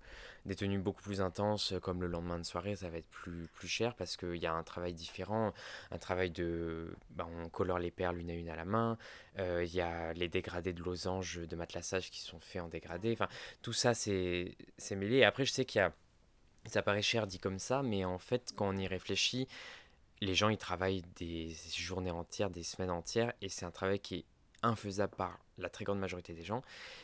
des tenues beaucoup plus intenses, comme le lendemain de soirée, ça va être plus, plus cher parce qu'il y a un travail différent. Un travail de. Bah, on colore les perles une à une à la main. Euh, il y a les dégradés de losanges de matelassage qui sont faits en dégradé. Enfin, tout ça, c'est mêlé. Après, je sais qu'il y a ça paraît cher dit comme ça, mais en fait, quand on y réfléchit, les gens, ils travaillent des journées entières, des semaines entières, et c'est un travail qui est infaisable par la très grande majorité des gens.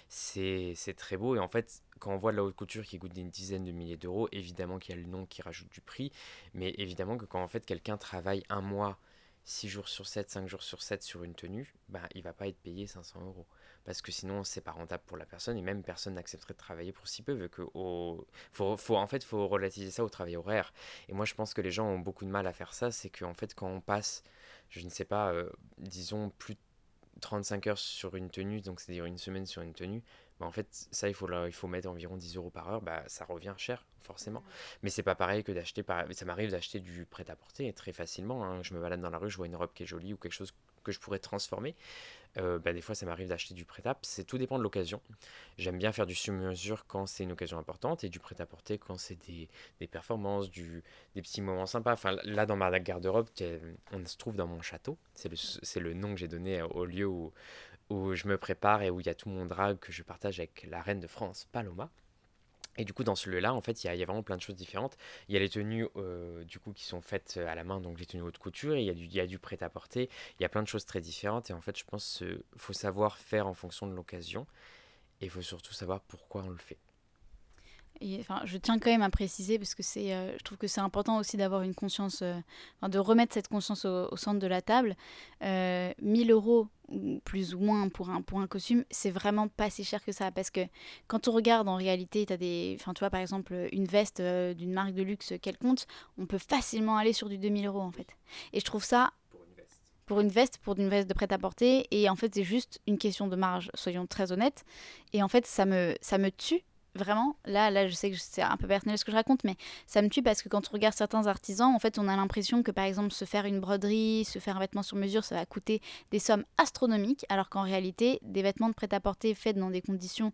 C'est très beau, et en fait, quand on voit de la haute couture qui coûte une dizaine de milliers d'euros, évidemment qu'il y a le nom qui rajoute du prix, mais évidemment que quand en fait quelqu'un travaille un mois, 6 jours sur 7, 5 jours sur 7 sur une tenue, bah, il va pas être payé 500 euros. Parce que sinon c'est pas rentable pour la personne et même personne n'accepterait de travailler pour si peu vu que au... faut, faut, en fait faut relativiser ça au travail horaire. Et moi je pense que les gens ont beaucoup de mal à faire ça c'est qu'en fait quand on passe je ne sais pas euh, disons plus de 35 heures sur une tenue donc c'est à dire une semaine sur une tenue bah en fait ça il faut il faut mettre environ 10 euros par heure bah ça revient cher forcément mais c'est pas pareil que d'acheter par... ça m'arrive d'acheter du prêt à porter très facilement hein. je me balade dans la rue je vois une robe qui est jolie ou quelque chose que je pourrais transformer euh, bah, des fois, ça m'arrive d'acheter du prêt-à-porter. C'est tout dépend de l'occasion. J'aime bien faire du sur-mesure quand c'est une occasion importante et du prêt-à-porter quand c'est des, des, performances, du, des petits moments sympas. Enfin, là, dans ma garde-robe, on se trouve dans mon château. C'est le, le, nom que j'ai donné au lieu où, où je me prépare et où il y a tout mon drag que je partage avec la reine de France, Paloma. Et du coup, dans ce lieu-là, en fait, il y, a vraiment plein de choses différentes. Il y a les tenues, euh, du coup, qui sont faites à la main, donc les tenues haute couture. il y a du prêt-à-porter. Il y a plein de choses très différentes. Et en fait, je pense qu'il faut savoir faire en fonction de l'occasion. Et il faut surtout savoir pourquoi on le fait enfin, je tiens quand même à préciser parce que c'est, euh, je trouve que c'est important aussi d'avoir une conscience, euh, de remettre cette conscience au, centre de la table. Euh, 1000 euros plus ou moins pour un, pour un costume, c'est vraiment pas si cher que ça parce que quand on regarde en réalité, tu as des, enfin tu vois par exemple une veste euh, d'une marque de luxe quelconque, on peut facilement aller sur du 2000 euros en fait. Et je trouve ça pour une veste, pour une veste de prêt-à-porter. Et en fait, c'est juste une question de marge, soyons très honnêtes. Et en fait, ça me, ça me tue vraiment, là, là, je sais que c'est un peu personnel ce que je raconte, mais ça me tue parce que quand on regarde certains artisans, en fait, on a l'impression que par exemple, se faire une broderie, se faire un vêtement sur mesure, ça va coûter des sommes astronomiques, alors qu'en réalité, des vêtements de prêt-à-porter faits dans des conditions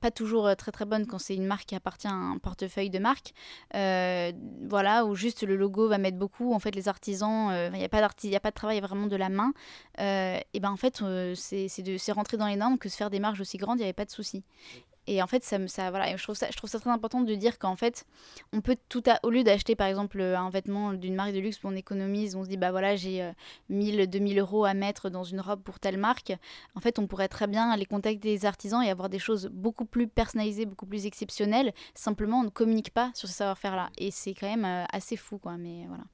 pas toujours euh, très très bonnes quand c'est une marque qui appartient à un portefeuille de marque, euh, voilà, où juste le logo va mettre beaucoup. En fait, les artisans, euh, il n'y a pas il a pas de travail vraiment de la main. et ben en fait, c'est rentrer dans les normes que se faire des marges aussi grandes, il n'y avait pas de souci. Et en fait, ça, ça, voilà, je, trouve ça, je trouve ça très important de dire qu'en fait, on peut tout à, au lieu d'acheter par exemple un vêtement d'une marque de luxe on économise, on se dit bah voilà, j'ai 1000, 2000 euros à mettre dans une robe pour telle marque. En fait, on pourrait très bien aller contacter des artisans et avoir des choses beaucoup plus personnalisées, beaucoup plus exceptionnelles. Simplement, on ne communique pas sur ce savoir-faire-là. Et c'est quand même euh, assez fou, quoi. Mais voilà.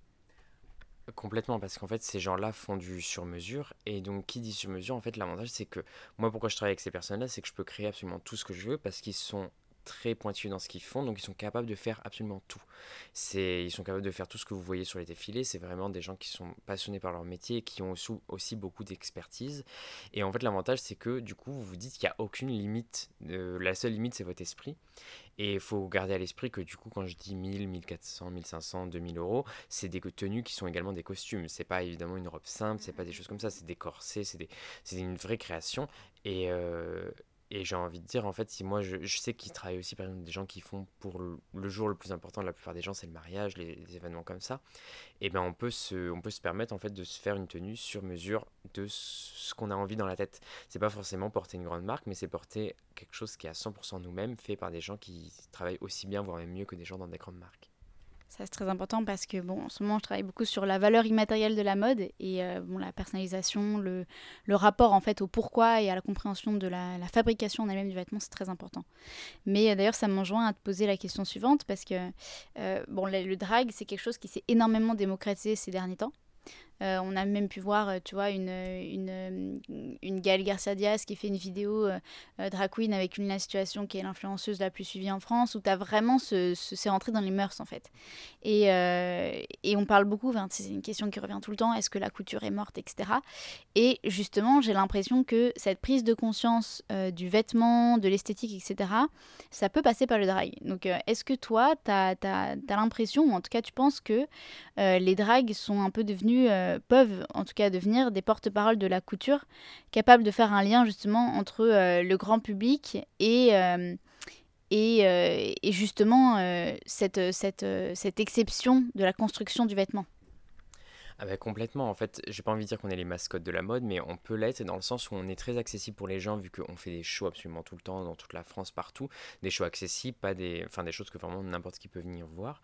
Complètement, parce qu'en fait, ces gens-là font du sur-mesure. Et donc, qui dit sur-mesure, en fait, l'avantage, c'est que moi, pourquoi je travaille avec ces personnes-là, c'est que je peux créer absolument tout ce que je veux, parce qu'ils sont très pointus dans ce qu'ils font, donc ils sont capables de faire absolument tout. C'est, ils sont capables de faire tout ce que vous voyez sur les défilés. C'est vraiment des gens qui sont passionnés par leur métier et qui ont aussi, aussi beaucoup d'expertise. Et en fait, l'avantage, c'est que du coup, vous vous dites qu'il n'y a aucune limite. Euh, la seule limite, c'est votre esprit. Et il faut garder à l'esprit que du coup, quand je dis 1000, 1400, 1500, 2000 euros, c'est des tenues qui sont également des costumes. C'est pas évidemment une robe simple, c'est pas des choses comme ça, c'est des corsets, c'est, des, c'est une vraie création. Et, euh, et j'ai envie de dire, en fait, si moi, je, sais qu'il travaille aussi, par exemple, des gens qui font pour le, jour le plus important de la plupart des gens, c'est le mariage, les, événements comme ça, et eh ben on peut, se, on peut se permettre, en fait, de se faire une tenue sur mesure de ce qu'on a envie dans la tête. C'est pas forcément porter une grande marque, mais c'est porter quelque chose qui est à 100% nous-mêmes, fait par des gens qui travaillent aussi bien, voire même mieux que des gens dans des grandes marques. Ça, c'est très important parce que, bon, en ce moment, je travaille beaucoup sur la valeur immatérielle de la mode et euh, bon, la personnalisation, le, le, rapport en fait au pourquoi et à la compréhension de la, fabrication en elle-même du vêtement, c'est très important. Mais euh, d'ailleurs, ça m'enjoint à te poser la question suivante parce que, euh, bon, le, le drag, c'est quelque chose qui s'est énormément démocratisé ces derniers temps. Euh, on a même pu voir, euh, tu vois, une, une, une Gaëlle Garcia Diaz qui fait une vidéo euh, drag queen avec une la situation qui est l'influenceuse la plus suivie en France, où tu as vraiment ce, c'est rentré dans les mœurs en fait. Et, et on parle beaucoup, c'est une question qui revient tout le temps, est-ce que la couture est morte, etc. Et justement, j'ai l'impression que cette prise de conscience du vêtement, de l'esthétique, etc., ça peut passer par le drag. Donc, est-ce que toi, tu as, l'impression, ou en tout cas, tu penses que les drags sont un peu devenus euh, peuvent en tout cas devenir des porte-parole de la couture, capables de faire un lien justement entre euh, le grand public et, euh, et, justement cette, cette, cette exception de la construction du vêtement. Ah bah complètement, en fait, j'ai pas envie de dire qu'on est les mascottes de la mode, mais on peut l'être dans le sens où on est très accessible pour les gens, vu qu'on fait des shows absolument tout le temps, dans toute la France, partout, des shows accessibles, pas des, enfin, des choses que vraiment n'importe qui peut venir voir.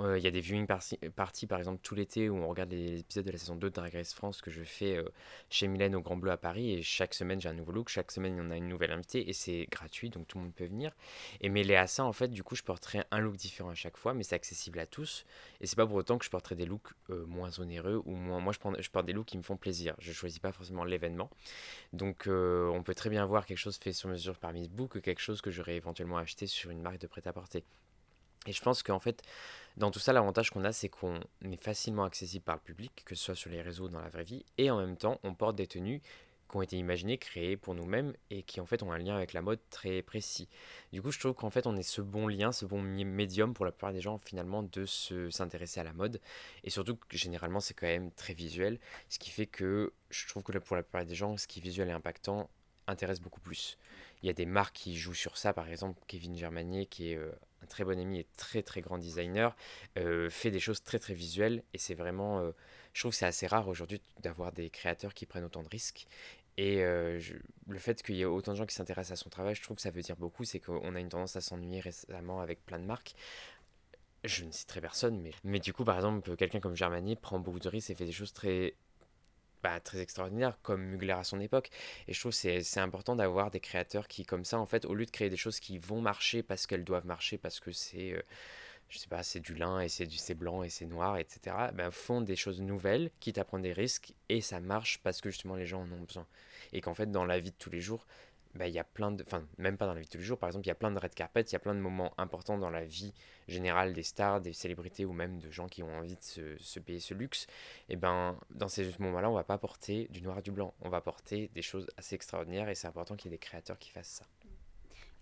Euh, il y a des viewing parties, par exemple, tout l'été où on regarde les épisodes de la saison 2 de Drag Race France que je fais euh, chez Mylène au Grand Bleu à Paris. Et chaque semaine, j'ai un nouveau look. Chaque semaine, il y en a une nouvelle invitée. Et c'est gratuit, donc tout le monde peut venir. Et mêlé à ça, en fait, du coup, je porterai un look différent à chaque fois, mais c'est accessible à tous. Et c'est pas pour autant que je porterai des looks euh, moins onéreux ou moins. Moi, je, porte des looks qui me font plaisir. Je choisis pas forcément l'événement. Donc, on peut très bien voir quelque chose fait sur mesure par Miss Book que quelque chose que j'aurais éventuellement acheté sur une marque de prêt-à-porter. Et je pense qu'en fait, dans tout ça, l'avantage qu'on a, c'est qu'on est facilement accessible par le public, que ce soit sur les réseaux ou dans la vraie vie, et en même temps, on porte des tenues qui ont été imaginées, créées pour nous-mêmes, et qui en fait ont un lien avec la mode très précis. Du coup, je trouve qu'en fait, on est ce bon lien, ce bon médium pour la plupart des gens, finalement, de s'intéresser à la mode. Et surtout, que généralement, c'est quand même très visuel, ce qui fait que je trouve que pour la plupart des gens, ce qui est visuel et impactant intéresse beaucoup plus. Il y a des marques qui jouent sur ça, par exemple, Kevin Germanier, qui est... Euh, un très bon ami et très très grand designer, euh, fait des choses très très visuelles et c'est vraiment, euh, je trouve que c'est assez rare aujourd'hui d'avoir des créateurs qui prennent autant de risques. Et le fait qu'il y ait autant de gens qui s'intéressent à son travail, je trouve que ça veut dire beaucoup, c'est qu'on a une tendance à s'ennuyer récemment avec plein de marques. Je ne citerai personne, mais, mais du coup, par exemple, quelqu'un comme Germany prend beaucoup de risques et fait des choses très très extraordinaire, comme Mugler à son époque. Et je trouve que c'est important d'avoir des créateurs qui, comme ça, en fait, au lieu de créer des choses qui vont marcher parce qu'elles doivent marcher, parce que c'est, euh, je sais pas, c'est du lin et c'est du c'est blanc et c'est noir, etc., ben, font des choses nouvelles, quitte à prendre des risques, et ça marche parce que justement les gens en ont besoin. Et qu'en fait, dans la vie de tous les jours, bah, il y a plein de. Enfin, même pas dans la vie de tous les jours, par exemple, il y a plein de red carpet, il y a plein de moments importants dans la vie générale des stars, des célébrités ou même de gens qui ont envie de se, payer ce luxe. Et ben, dans ces moments-là, on va pas porter du noir et du blanc, on va porter des choses assez extraordinaires et c'est important qu'il y ait des créateurs qui fassent ça.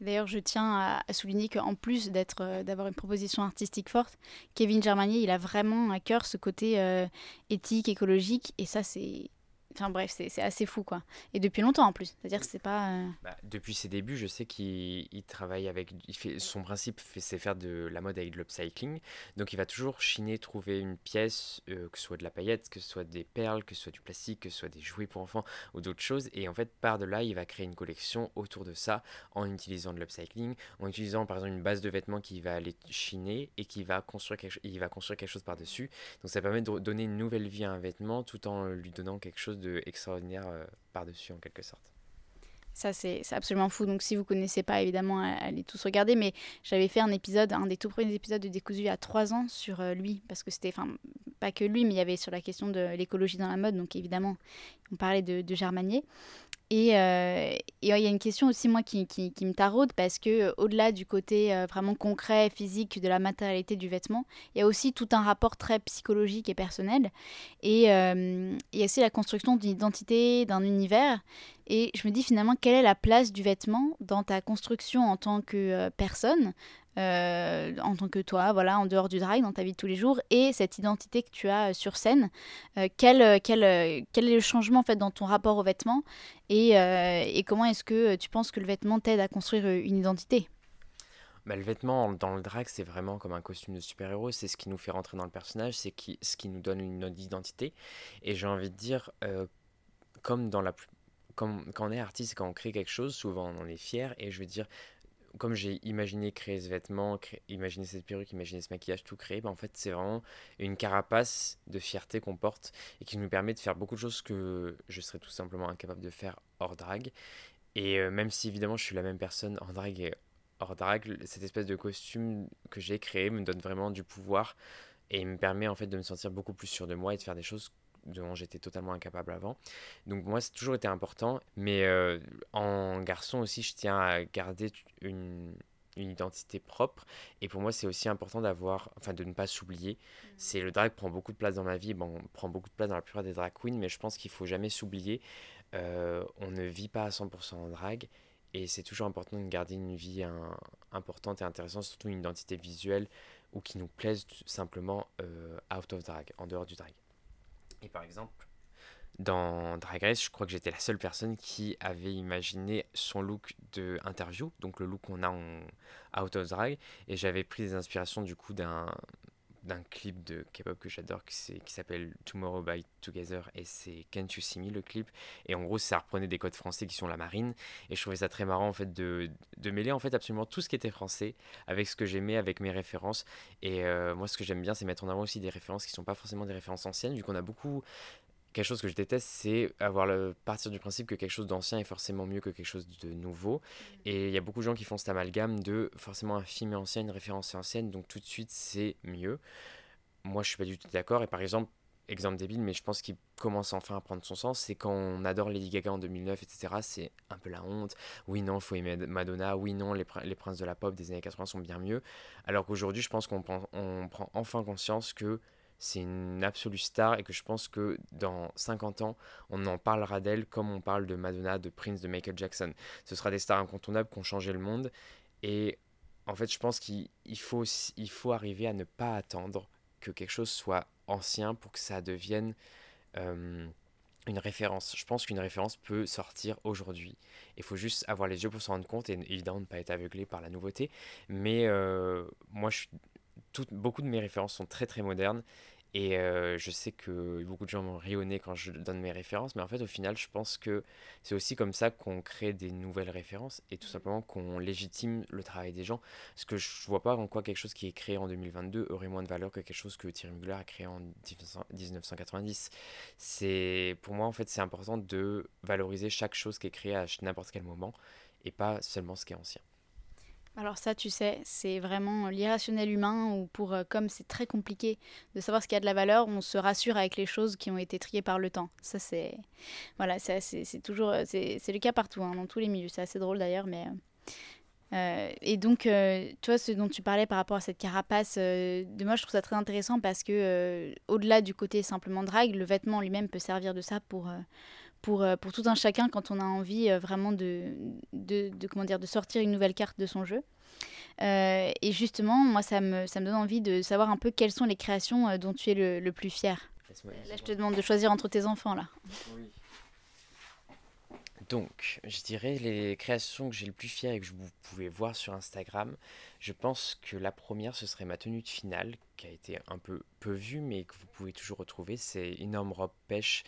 D'ailleurs, je tiens à, souligner qu'en plus d'être, euh, d'avoir une proposition artistique forte, Kevin Germanier, il a vraiment à cœur ce côté euh, éthique, écologique, et ça, c'est Enfin bref, c'est assez fou quoi. Et depuis longtemps en plus. C'est-à-dire c'est pas. Euh, bah, depuis ses débuts, je sais qu'il travaille avec. Il fait, son principe, c'est faire de la mode avec de l'upcycling. Donc il va toujours chiner, trouver une pièce, euh, que ce soit de la paillette, que ce soit des perles, que ce soit du plastique, que ce soit des jouets pour enfants ou d'autres choses. Et en fait, par de là, il va créer une collection autour de ça en utilisant de l'upcycling, en utilisant par exemple une base de vêtements qu'il va aller chiner et qui va construire quelque, va construire quelque chose par-dessus. Donc ça permet de donner une nouvelle vie à un vêtement tout en lui donnant quelque chose extraordinaire euh, par-dessus en quelque sorte. Ça, c'est absolument fou. Donc, si vous connaissez pas, évidemment, allez tous regarder. Mais j'avais fait un épisode, un des tout premiers épisodes de Décousu a trois ans sur euh, lui. Parce que c'était, enfin, pas que lui, mais il y avait sur la question de l'écologie dans la mode. Donc, évidemment, on parlait de, Germanier. Et euh, il y a une question aussi, moi, qui, me taraude, parce que au-delà du côté euh, vraiment concret, physique, de la matérialité du vêtement, il y a aussi tout un rapport très psychologique et personnel. Et euh, il y a aussi la construction d'une identité, d'un univers. Et je me dis finalement, quelle est la place du vêtement dans ta construction en tant que personne? Euh, en tant que toi, voilà, en dehors du drag, dans ta vie de tous les jours, et cette identité que tu as euh, sur scène. Euh, quel, quel, quel, est le changement en fait dans ton rapport aux vêtements et, et comment est-ce que tu penses que le vêtement t'aide à construire une identité? Bah, le vêtement dans le drag, c'est vraiment comme un costume de super-héros. C'est ce qui nous fait rentrer dans le personnage, c'est qui, ce qui nous donne une autre identité. Et j'ai envie de dire, comme dans la comme quand on est artiste, quand on crée quelque chose, souvent on est fier. Et je veux dire, comme j'ai imaginé créer ce vêtement, imaginer cette perruque, imaginer ce maquillage, tout créer, ben en fait c'est vraiment une carapace de fierté qu'on porte et qui nous permet de faire beaucoup de choses que je serais tout simplement incapable de faire hors drag. Et euh, même si évidemment je suis la même personne en drag et hors drag, cette espèce de costume que j'ai créé me donne vraiment du pouvoir et me permet en fait de me sentir beaucoup plus sûr de moi et de faire des choses dont j'étais totalement incapable avant. Donc moi, c'est toujours été important. Mais euh, en garçon aussi, je tiens à garder une, une identité propre. Et pour moi, c'est aussi important d'avoir, enfin, de ne pas s'oublier. Mm. C'est le drag prend beaucoup de place dans ma vie. Bon, on prend beaucoup de place dans la plupart des drag queens, mais je pense qu'il faut jamais s'oublier. Euh, on ne vit pas à 100% en drag. Et c'est toujours important de garder une vie importante et intéressante, surtout une identité visuelle ou qui nous plaise simplement euh, out of drag, en dehors du drag. Et par exemple, dans Drag Race, je crois que j'étais la seule personne qui avait imaginé son look de interview, donc le look qu'on a en out of drag, et j'avais pris des inspirations du coup d'un d'un clip de K-pop que j'adore qui, s'appelle Tomorrow by Together et c'est Can't You See Me le clip. Et en gros ça reprenait des codes français qui sont la marine. Et je trouvais ça très marrant en fait de, de mêler en fait absolument tout ce qui était français avec ce que j'aimais avec mes références. Et euh, moi ce que j'aime bien c'est mettre en avant aussi des références qui sont pas forcément des références anciennes vu qu'on a beaucoup quelque chose que je déteste, c'est avoir le partir du principe que quelque chose d'ancien est forcément mieux que quelque chose de nouveau. Mm. Et il y a beaucoup de gens qui font cet amalgame de forcément un film est ancien, une référence est ancienne, donc tout de suite c'est mieux. Moi je suis pas du tout d'accord. Et par exemple, exemple débile, mais je pense qu'il commence enfin à prendre son sens, c'est quand on adore Lady Gaga en 2009, etc. C'est un peu la honte. Oui, non, il faut aimer Madonna. Oui, non, les, les, princes de la pop des années 80 sont bien mieux. Alors qu'aujourd'hui, je pense qu'on prend, on prend enfin conscience que c'est une absolue star et que je pense que dans 50 ans, on en parlera d'elle comme on parle de Madonna, de Prince, de Michael Jackson. Ce sera des stars incontournables qui ont changé le monde. Et en fait, je pense qu'il faut, il faut arriver à ne pas attendre que quelque chose soit ancien pour que ça devienne euh, une référence. Je pense qu'une référence peut sortir aujourd'hui. Il faut juste avoir les yeux pour s'en rendre compte et évidemment ne pas être aveuglé par la nouveauté. Mais euh, moi, je beaucoup de mes références sont très très modernes et euh, je sais que beaucoup de gens m'ont rionné quand je donne mes références, mais en fait, au final, je pense que c'est aussi comme ça qu'on crée des nouvelles références et tout simplement qu'on légitime le travail des gens. Parce que je vois pas en quoi quelque chose qui est créé en 2022 aurait moins de valeur que quelque chose que Thierry Mugler a créé en 1990. C'est, pour moi, en fait, c'est important de valoriser chaque chose qui est créée à n'importe quel moment et pas seulement ce qui est ancien. Alors ça, tu sais, c'est vraiment l'irrationnel humain où pour euh, comme c'est très compliqué de savoir ce qui a de la valeur, on se rassure avec les choses qui ont été triées par le temps. Ça c'est voilà, c'est toujours euh, c'est le cas partout hein, dans tous les milieux. C'est assez drôle d'ailleurs, mais euh, et donc, vois, ce dont tu parlais par rapport à cette carapace, de moi, je trouve ça très intéressant parce que, au-delà du côté simplement drague, le vêtement lui-même peut servir de ça pour, pour, euh, pour tout un chacun quand on a envie euh, vraiment de, de, comment dire, de sortir une nouvelle carte de son jeu. Euh, et justement, moi, ça me, ça me donne envie de savoir un peu quelles sont les créations dont tu es le, le plus fier. Là, je te demande de choisir entre tes enfants, là. Oui. Donc, je dirais les créations que j'ai le plus fier et que vous pouvez voir sur Instagram. Je pense que la première, ce serait ma tenue de finale, qui a été un peu peu vue, mais que vous pouvez toujours retrouver. C'est énorme robe pêche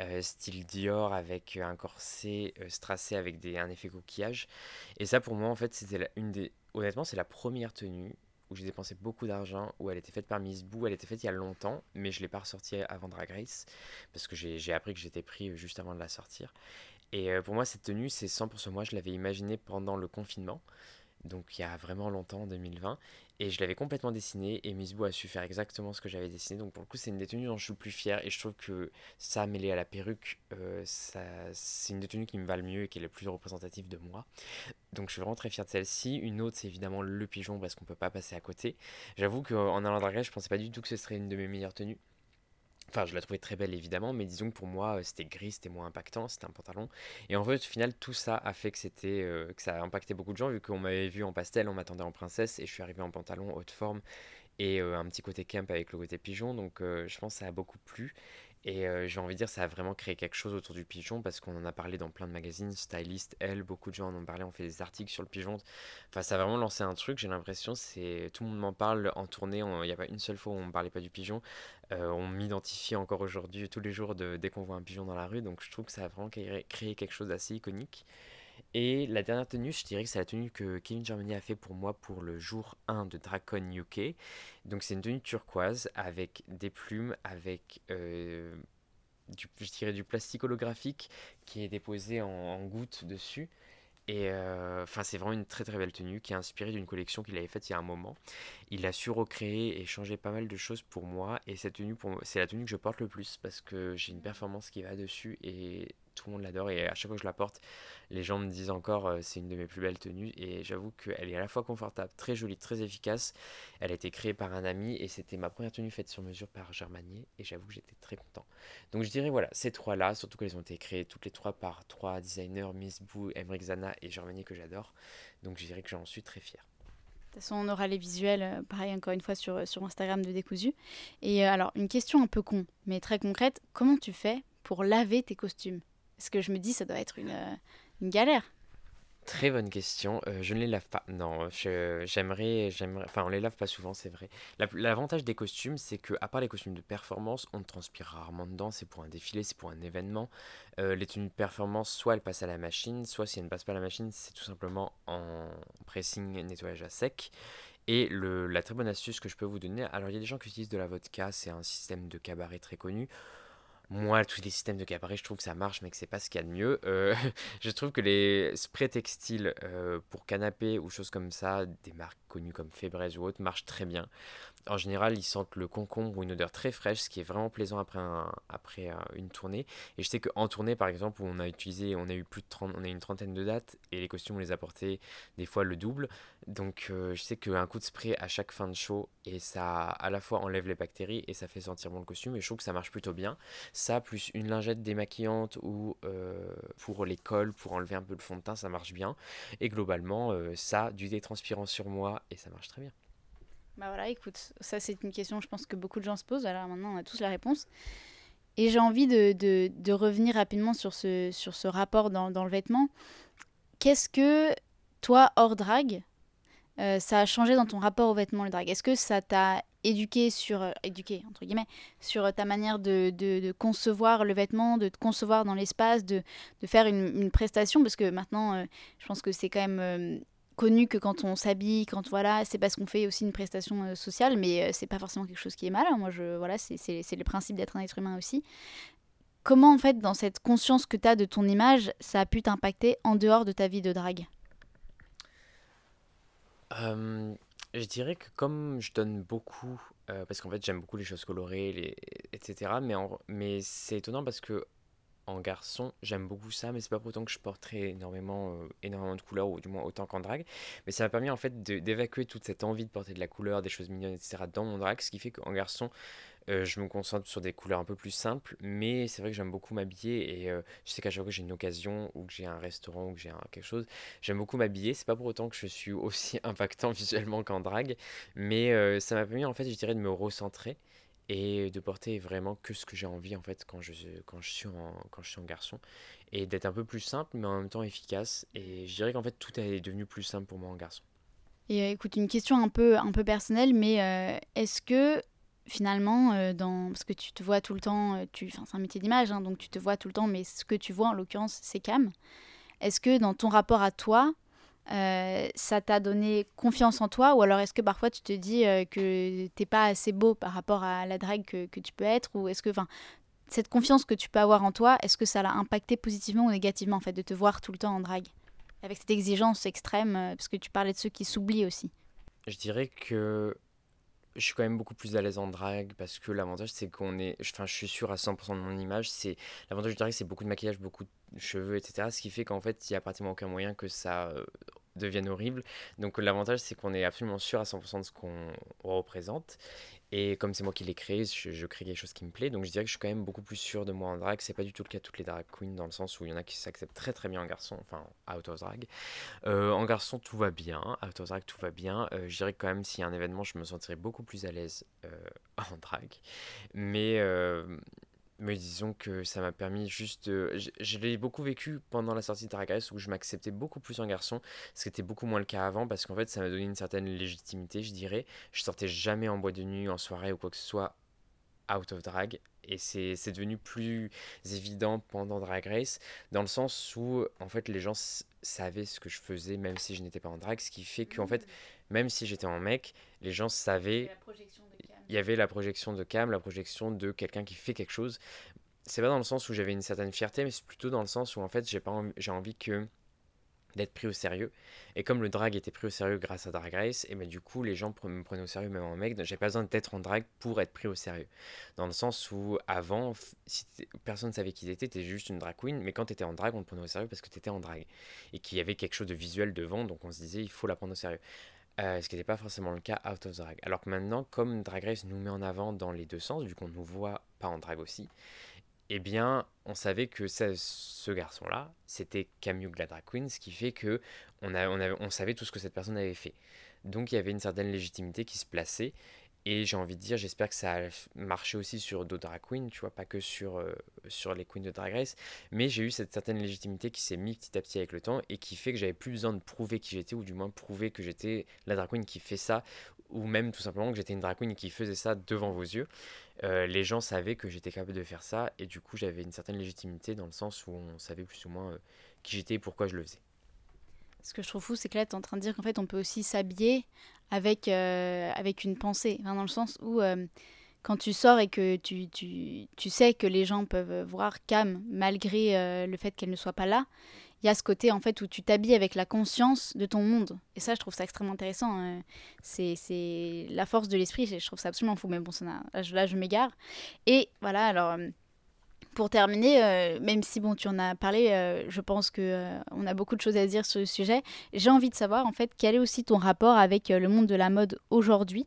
euh, style Dior avec un corset euh, strassé avec des, un effet coquillage. Et ça, pour moi, en fait, c'était une des. Honnêtement, c'est la première tenue où j'ai dépensé beaucoup d'argent, où elle était faite par Miss Boo. Elle était faite il y a longtemps, mais je ne l'ai pas ressortie avant Drag Race parce que j'ai appris que j'étais pris euh, juste avant de la sortir. Et pour moi, cette tenue, c'est 100% moi. Je l'avais imaginée pendant le confinement donc il y a vraiment longtemps, en 2020. Et je l'avais complètement dessiné et Miss Boo a su faire exactement ce que j'avais dessiné. Donc pour le coup, c'est une des tenues dont je suis le plus fier et je trouve que ça, mêlé à la perruque, euh, c'est une des tenues qui me va le mieux et qui est le plus représentative de moi. Donc je suis vraiment très fier de celle-ci. Une autre, c'est évidemment le pigeon parce qu'on peut pas passer à côté. J'avoue qu'en allant draguer, je pensais pas du tout que ce serait une de mes meilleures tenues. Enfin, je la trouvais très belle évidemment, mais disons que pour moi, c'était gris, c'était moins impactant, c'était un pantalon. Et en fait, au final, tout ça a fait que euh, que ça a impacté beaucoup de gens, vu qu'on m'avait vu en pastel, on m'attendait en princesse, et je suis arrivé en pantalon haute forme et euh, un petit côté camp avec le côté pigeon. Donc, euh, je pense que ça a beaucoup plu. Et euh, j'ai envie de dire, ça a vraiment créé quelque chose autour du pigeon parce qu'on en a parlé dans plein de magazines, Stylist, Elle, beaucoup de gens en ont parlé, on fait des articles sur le pigeon. Enfin, ça a vraiment lancé un truc, j'ai l'impression, c'est tout le monde m'en parle en tournée, il n'y a pas une seule fois où on ne parlait pas du pigeon. Euh, on m'identifie encore aujourd'hui, tous les jours, de, dès qu'on voit un pigeon dans la rue, donc je trouve que ça a vraiment créé quelque chose d'assez iconique. Et la dernière tenue, je dirais que c'est la tenue que Kevin Germany a fait pour moi pour le jour 1 de Dracon UK. Donc c'est une tenue turquoise avec des plumes, avec euh, du, je dirais du plastique holographique qui est déposé en, en gouttes dessus. Et euh, enfin, c'est vraiment une très très belle tenue qui est inspirée d'une collection qu'il avait faite il y a un moment. Il a su recréer et changer pas mal de choses pour moi. Et cette tenue, c'est la tenue que je porte le plus parce que j'ai une performance qui va dessus et tout le monde l'adore et à chaque fois que je la porte, les gens me disent encore euh, c'est une de mes plus belles tenues et j'avoue qu'elle est à la fois confortable, très jolie, très efficace. Elle a été créée par un ami et c'était ma première tenue faite sur mesure par Germanier et j'avoue que j'étais très content. Donc je dirais voilà, ces trois-là, surtout qu'elles ont été créées toutes les trois par trois designers, Miss Boo, Emmerich Zana et Germanier que j'adore. Donc je dirais que j'en suis très fier. De toute façon, on aura les visuels, euh, pareil encore une fois sur, sur Instagram de Décousu. Et euh, alors, une question un peu con, mais très concrète, comment tu fais pour laver tes costumes? Parce que je me dis, ça doit être une, euh, galère? Très bonne question. Euh, je ne les lave pas. Non, j'aimerais, j'aimerais. Enfin, on les lave pas souvent, c'est vrai. L'avantage des costumes, c'est que, à part les costumes de performance, on transpire rarement dedans. C'est pour un défilé, c'est pour un événement. Euh, les tenues de performance, soit elles passent à la machine, soit si elles ne passent pas à la machine, c'est tout simplement en pressing, nettoyage à sec. Et la très bonne astuce que je peux vous donner, alors il y a des gens qui utilisent de la vodka, c'est un système de cabaret très connu. Moi, tous les systèmes de cabaret, je trouve que ça marche, mais que c'est pas ce qu'il y a de mieux. Euh, je trouve que les sprays textiles euh, pour canapé ou choses comme ça, des marques connues comme Febreze ou autres, marchent très bien. En général, ils sentent le concombre ou une odeur très fraîche, ce qui est vraiment plaisant après, après une tournée. Et je sais qu'en tournée, par exemple, où on a utilisé, on a eu plus de 30, on a une trentaine de dates et les costumes, on les a portés des fois le double. Donc, euh, je sais qu'un coup de spray à chaque fin de show et ça à la fois enlève les bactéries et ça fait sentir bon le costume. Et je trouve que ça marche plutôt bien. Ça, plus une lingette démaquillante ou euh, pour les cols, pour enlever un peu le fond de teint, ça marche bien. Et globalement, euh, ça, du détranspirant sur moi et ça marche très bien. Bah voilà, écoute, ça c'est une question, je pense que beaucoup de gens se posent. Alors maintenant, on a tous la réponse. Et j'ai envie de, de, revenir rapidement sur ce, sur ce rapport dans, dans le vêtement. Qu'est-ce que toi, hors drague, euh, ça a changé dans ton rapport au vêtement, le drag Est-ce que ça t'a éduqué sur, euh, entre guillemets, sur ta manière de, de, concevoir le vêtement, de te concevoir dans l'espace, de, faire une, une, prestation? Parce que maintenant, euh, je pense que c'est quand même connu que quand on s'habille, quand voilà, c'est parce qu'on fait aussi une prestation euh, sociale, mais euh, c'est pas forcément quelque chose qui est mal. Moi, je, voilà, c'est le principe d'être un être humain aussi. Comment, en fait, dans cette conscience que tu as de ton image, ça a pu t'impacter en dehors de ta vie de drague? Euh, Je dirais que comme je donne beaucoup, parce qu'en fait, j'aime beaucoup les choses colorées, les, etc., mais, mais c'est étonnant parce que en garçon, j'aime beaucoup ça, mais c'est pas pour autant que je porterai énormément, euh, énormément de couleurs, ou du moins autant qu'en drague. Mais ça m'a permis en fait d'évacuer toute cette envie de porter de la couleur, des choses mignonnes, etc. dans mon drague, ce qui fait qu'en garçon, euh, je me concentre sur des couleurs un peu plus simples, mais c'est vrai que j'aime beaucoup m'habiller et euh, je sais qu'à chaque fois que j'ai une occasion ou que j'ai un restaurant ou que j'ai quelque chose, j'aime beaucoup m'habiller. C'est pas pour autant que je suis aussi impactant visuellement qu'en drague, mais ça m'a permis en fait, je dirais, de me recentrer et de porter vraiment que ce que j'ai envie en fait quand je, quand je, suis, en, quand je suis en garçon et d'être un peu plus simple mais en même temps efficace et je dirais qu'en fait tout est devenu plus simple pour moi en garçon. Et euh, écoute une question un peu, un peu personnelle mais euh, est-ce que finalement euh, dans parce que tu te vois tout le temps tu c'est un métier d'image hein, donc tu te vois tout le temps mais ce que tu vois en l'occurrence c'est Cam est-ce que dans ton rapport à toi euh, ça t'a donné confiance en toi ou alors est-ce que parfois tu te dis euh, que t'es pas assez beau par rapport à la drague que, tu peux être ou est-ce que enfin cette confiance que tu peux avoir en toi est-ce que ça l'a impacté positivement ou négativement en fait de te voir tout le temps en drague? Avec cette exigence extrême euh, parce que tu parlais de ceux qui s'oublient aussi. Je dirais que je suis quand même beaucoup plus à l'aise en drague parce que l'avantage c'est qu'on est enfin je suis sûr à 100% de mon image c'est l'avantage du drague c'est beaucoup de maquillage beaucoup de cheveux etc ce qui fait qu'en fait il n'y a pratiquement aucun moyen que ça euh, devienne horrible donc l'avantage c'est qu'on est absolument sûr à 100% de ce qu'on représente Et comme c'est moi qui l'ai créé, je, crée quelque chose qui me plaît. Donc je dirais que je suis quand même beaucoup plus sûr de moi en drag. C'est pas du tout le cas de toutes les drag queens dans le sens où il y en a qui s'acceptent très très bien en garçon, enfin out of drag. Euh, en garçon, tout va bien. Out of drag, tout va bien. Euh, je dirais que quand même, s'il y a un événement, je me sentirais beaucoup plus à l'aise euh, en drag. Mais mais disons que ça m'a permis juste de... Je, l'ai beaucoup vécu pendant la sortie de Drag Race où je m'acceptais beaucoup plus en garçon, ce qui était beaucoup moins le cas avant parce qu'en fait ça m'a donné une certaine légitimité, je dirais. Je sortais jamais en boîte de nuit, en soirée ou quoi que ce soit out of drag et c'est devenu plus évident pendant Drag Race dans le sens où en fait les gens savaient ce que je faisais même si je n'étais pas en drag ce qui fait qu'en fait mmh. même si j'étais en mec les gens savaient il y avait la projection de cam, la projection de quelqu'un qui fait quelque chose. C'est pas dans le sens où j'avais une certaine fierté, mais c'est plutôt dans le sens où en fait j'ai envie que d'être pris au sérieux. Et comme le drag était pris au sérieux grâce à Drag Race, et ben du coup les gens me prenaient au sérieux même en mec, j'ai pas besoin d'être en drag pour être pris au sérieux. Dans le sens où avant, personne ne savait qui t'étais, t'étais juste une drag queen, mais quand t'étais en drag, on te prenait au sérieux parce que t'étais en drag. Et qu'il y avait quelque chose de visuel devant, donc on se disait il faut la prendre au sérieux. Euh, ce qui n'était pas forcément le cas out of drag. Alors que maintenant, comme Drag Race nous met en avant dans les deux sens, vu qu'on nous voit pas en drag aussi, eh bien, on savait que ce garçon-là, c'était Camille la drag queen, ce qui fait que on, a, on, on savait tout ce que cette personne avait fait. Donc il y avait une certaine légitimité qui se plaçait, et j'ai envie de dire, j'espère que ça a marché aussi sur d'autres drag queens, tu vois, pas que sur, euh, sur les queens de Drag Race. Mais j'ai eu cette certaine légitimité qui s'est mise petit à petit avec le temps et qui fait que j'avais plus besoin de prouver qui j'étais, ou du moins prouver que j'étais la drag queen qui fait ça, ou même tout simplement que j'étais une drag queen qui faisait ça devant vos yeux. Euh, les gens savaient que j'étais capable de faire ça, et du coup j'avais une certaine légitimité dans le sens où on savait plus ou moins euh, qui j'étais et pourquoi je le faisais. Ce que je trouve fou, c'est que là, tu es en train de dire qu'en fait, on peut aussi s'habiller avec, euh, avec une pensée. dans le sens où, euh, quand tu sors et que tu, tu, tu, sais que les gens peuvent voir Cam malgré euh, le fait qu'elle ne soit pas là, il y a ce côté en fait où tu t'habilles avec la conscience de ton monde. Et ça, je trouve ça extrêmement intéressant. Hein. c'est la force de l'esprit. Je trouve ça absolument fou. Mais bon, ça là, je m'égare. Et voilà, alors pour terminer, euh, même si bon, tu en as parlé, euh, je pense que euh, on a beaucoup de choses à dire sur le sujet. J'ai envie de savoir en fait quel est aussi ton rapport avec le monde de la mode aujourd'hui,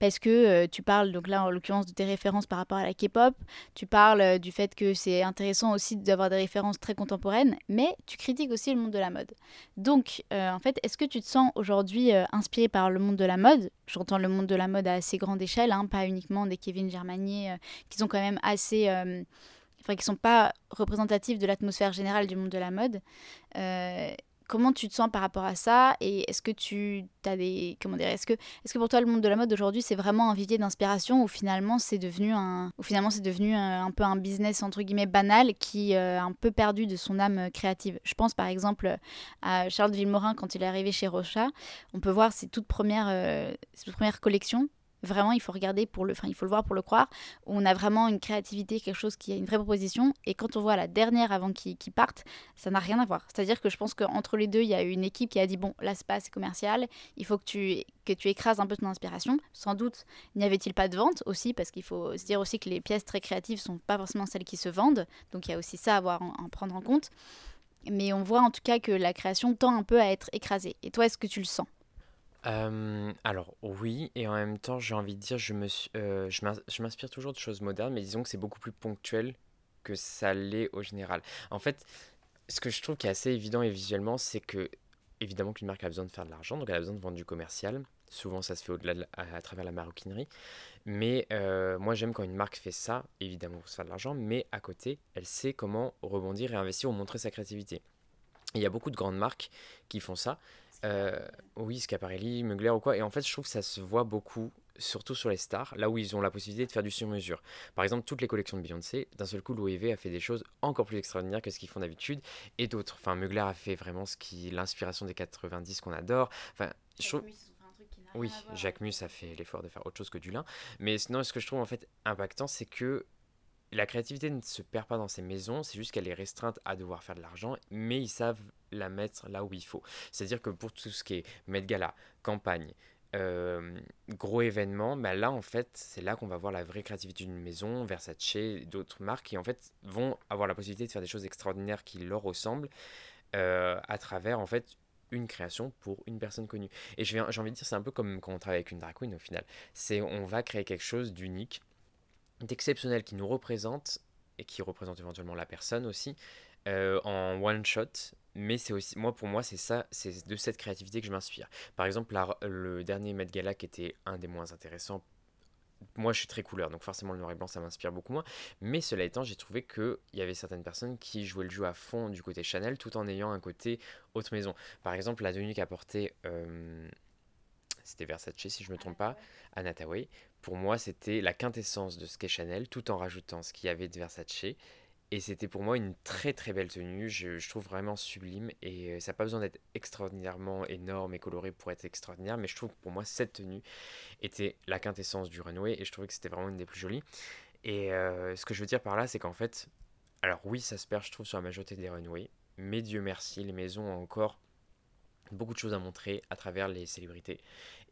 parce que tu parles donc là en l'occurrence de tes références par rapport à la K-pop, tu parles du fait que c'est intéressant aussi d'avoir des références très contemporaines, mais tu critiques aussi le monde de la mode. Donc en fait, est-ce que tu te sens aujourd'hui inspiré par le monde de la mode? J'entends le monde de la mode à assez grande échelle, hein, pas uniquement des Kevin Germanier qui sont quand même assez enfin qui sont pas représentatifs de l'atmosphère générale du monde de la mode. Euh, comment tu te sens par rapport à ça et est-ce que tu as des comment dire est-ce que pour toi le monde de la mode aujourd'hui c'est vraiment un vivier d'inspiration ou finalement c'est devenu un ou finalement c'est devenu un, peu un business entre guillemets banal qui euh, a un peu perdu de son âme créative? Je pense par exemple à Charles Villemorin quand il est arrivé chez Rocha on peut voir ses toutes premières euh, ses toutes premières collections Vraiment, il faut regarder pour le, enfin, il faut le voir pour le croire. On a vraiment une créativité, quelque chose qui a une vraie proposition. Et quand on voit la dernière avant qu'ils partent, ça n'a rien à voir. C'est-à-dire que je pense qu'entre les deux, il y a une équipe qui a dit bon, là, c'est pas commercial. Il faut que tu, que tu écrases un peu ton inspiration. Sans doute, n'y avait-il pas de vente aussi, parce qu'il faut se dire aussi que les pièces très créatives sont pas forcément celles qui se vendent. Donc il y a aussi ça à, avoir, à prendre en compte. Mais on voit en tout cas que la création tend un peu à être écrasée. Et toi, est-ce que tu le sens? Alors oui, et en même temps, j'ai envie de dire, je je m'inspire toujours de choses modernes, mais disons que c'est beaucoup plus ponctuel que ça l'est au général. En fait, ce que je trouve qui est assez évident et visuellement, c'est que évidemment qu'une marque a besoin de faire de l'argent, donc elle a besoin de vendre du commercial. Souvent, ça se fait au-delà à, travers la maroquinerie. Mais moi, j'aime quand une marque fait ça, évidemment pour se faire de l'argent, mais à côté, elle sait comment rebondir et investir ou montrer sa créativité. Il y a beaucoup de grandes marques qui font ça. Euh, oui, Scaparelli, Mugler ou quoi. Et en fait, je trouve que ça se voit beaucoup, surtout sur les stars, là où ils ont la possibilité de faire du sur-mesure. Par exemple, toutes les collections de Beyoncé, d'un seul coup, l'OEV a fait des choses encore plus extraordinaires que ce qu'ils font d'habitude, et d'autres. Enfin, Mugler a fait vraiment ce qui, l'inspiration des 90 qu'on adore. Enfin, je trouve... Oui, Jacques Mus a fait l'effort de faire autre chose que du lin. Mais sinon, ce que je trouve en fait impactant, c'est que la créativité ne se perd pas dans ces maisons, c'est juste qu'elle est restreinte à devoir faire de l'argent, mais ils savent la mettre là où il faut. C'est-à-dire que pour tout ce qui est Met Gala, campagne, euh, gros événements, bah là en fait c'est là qu'on va voir la vraie créativité d'une maison, Versace, d'autres marques qui en fait vont avoir la possibilité de faire des choses extraordinaires qui leur ressemblent euh, à travers en fait une création pour une personne connue. Et j'ai envie de dire, c'est un peu comme quand on travaille avec une drag au final. C'est on va créer quelque chose d'unique, d'exceptionnel qui nous représente et qui représente éventuellement la personne aussi euh, en one shot. Mais c'est aussi, moi pour moi, c'est ça, c'est de cette créativité que je m'inspire. Par exemple, le dernier Met Gala qui était un des moins intéressants moi je suis très couleur, donc forcément le noir et blanc ça m'inspire beaucoup moins. Mais cela étant, j'ai trouvé qu'il y avait certaines personnes qui jouaient le jeu à fond du côté Chanel tout en ayant un côté haute maison. Par exemple, la tenue qu'a portée, euh, c'était Versace si je ne me trompe pas, Anataway. Pour moi, c'était la quintessence de ce qu'est Chanel tout en rajoutant ce qu'il y avait de Versace. Et c'était pour moi une très très belle tenue, je, trouve vraiment sublime et euh, ça n'a pas besoin d'être extraordinairement énorme et coloré pour être extraordinaire, mais je trouve que pour moi cette tenue était la quintessence du runway et je trouvais que c'était vraiment une des plus jolies. Et euh, ce que je veux dire par là, c'est qu'en fait, alors oui, ça se perd, je trouve, sur la majorité des runways, mais Dieu merci, les maisons ont encore beaucoup de choses à montrer à travers les célébrités.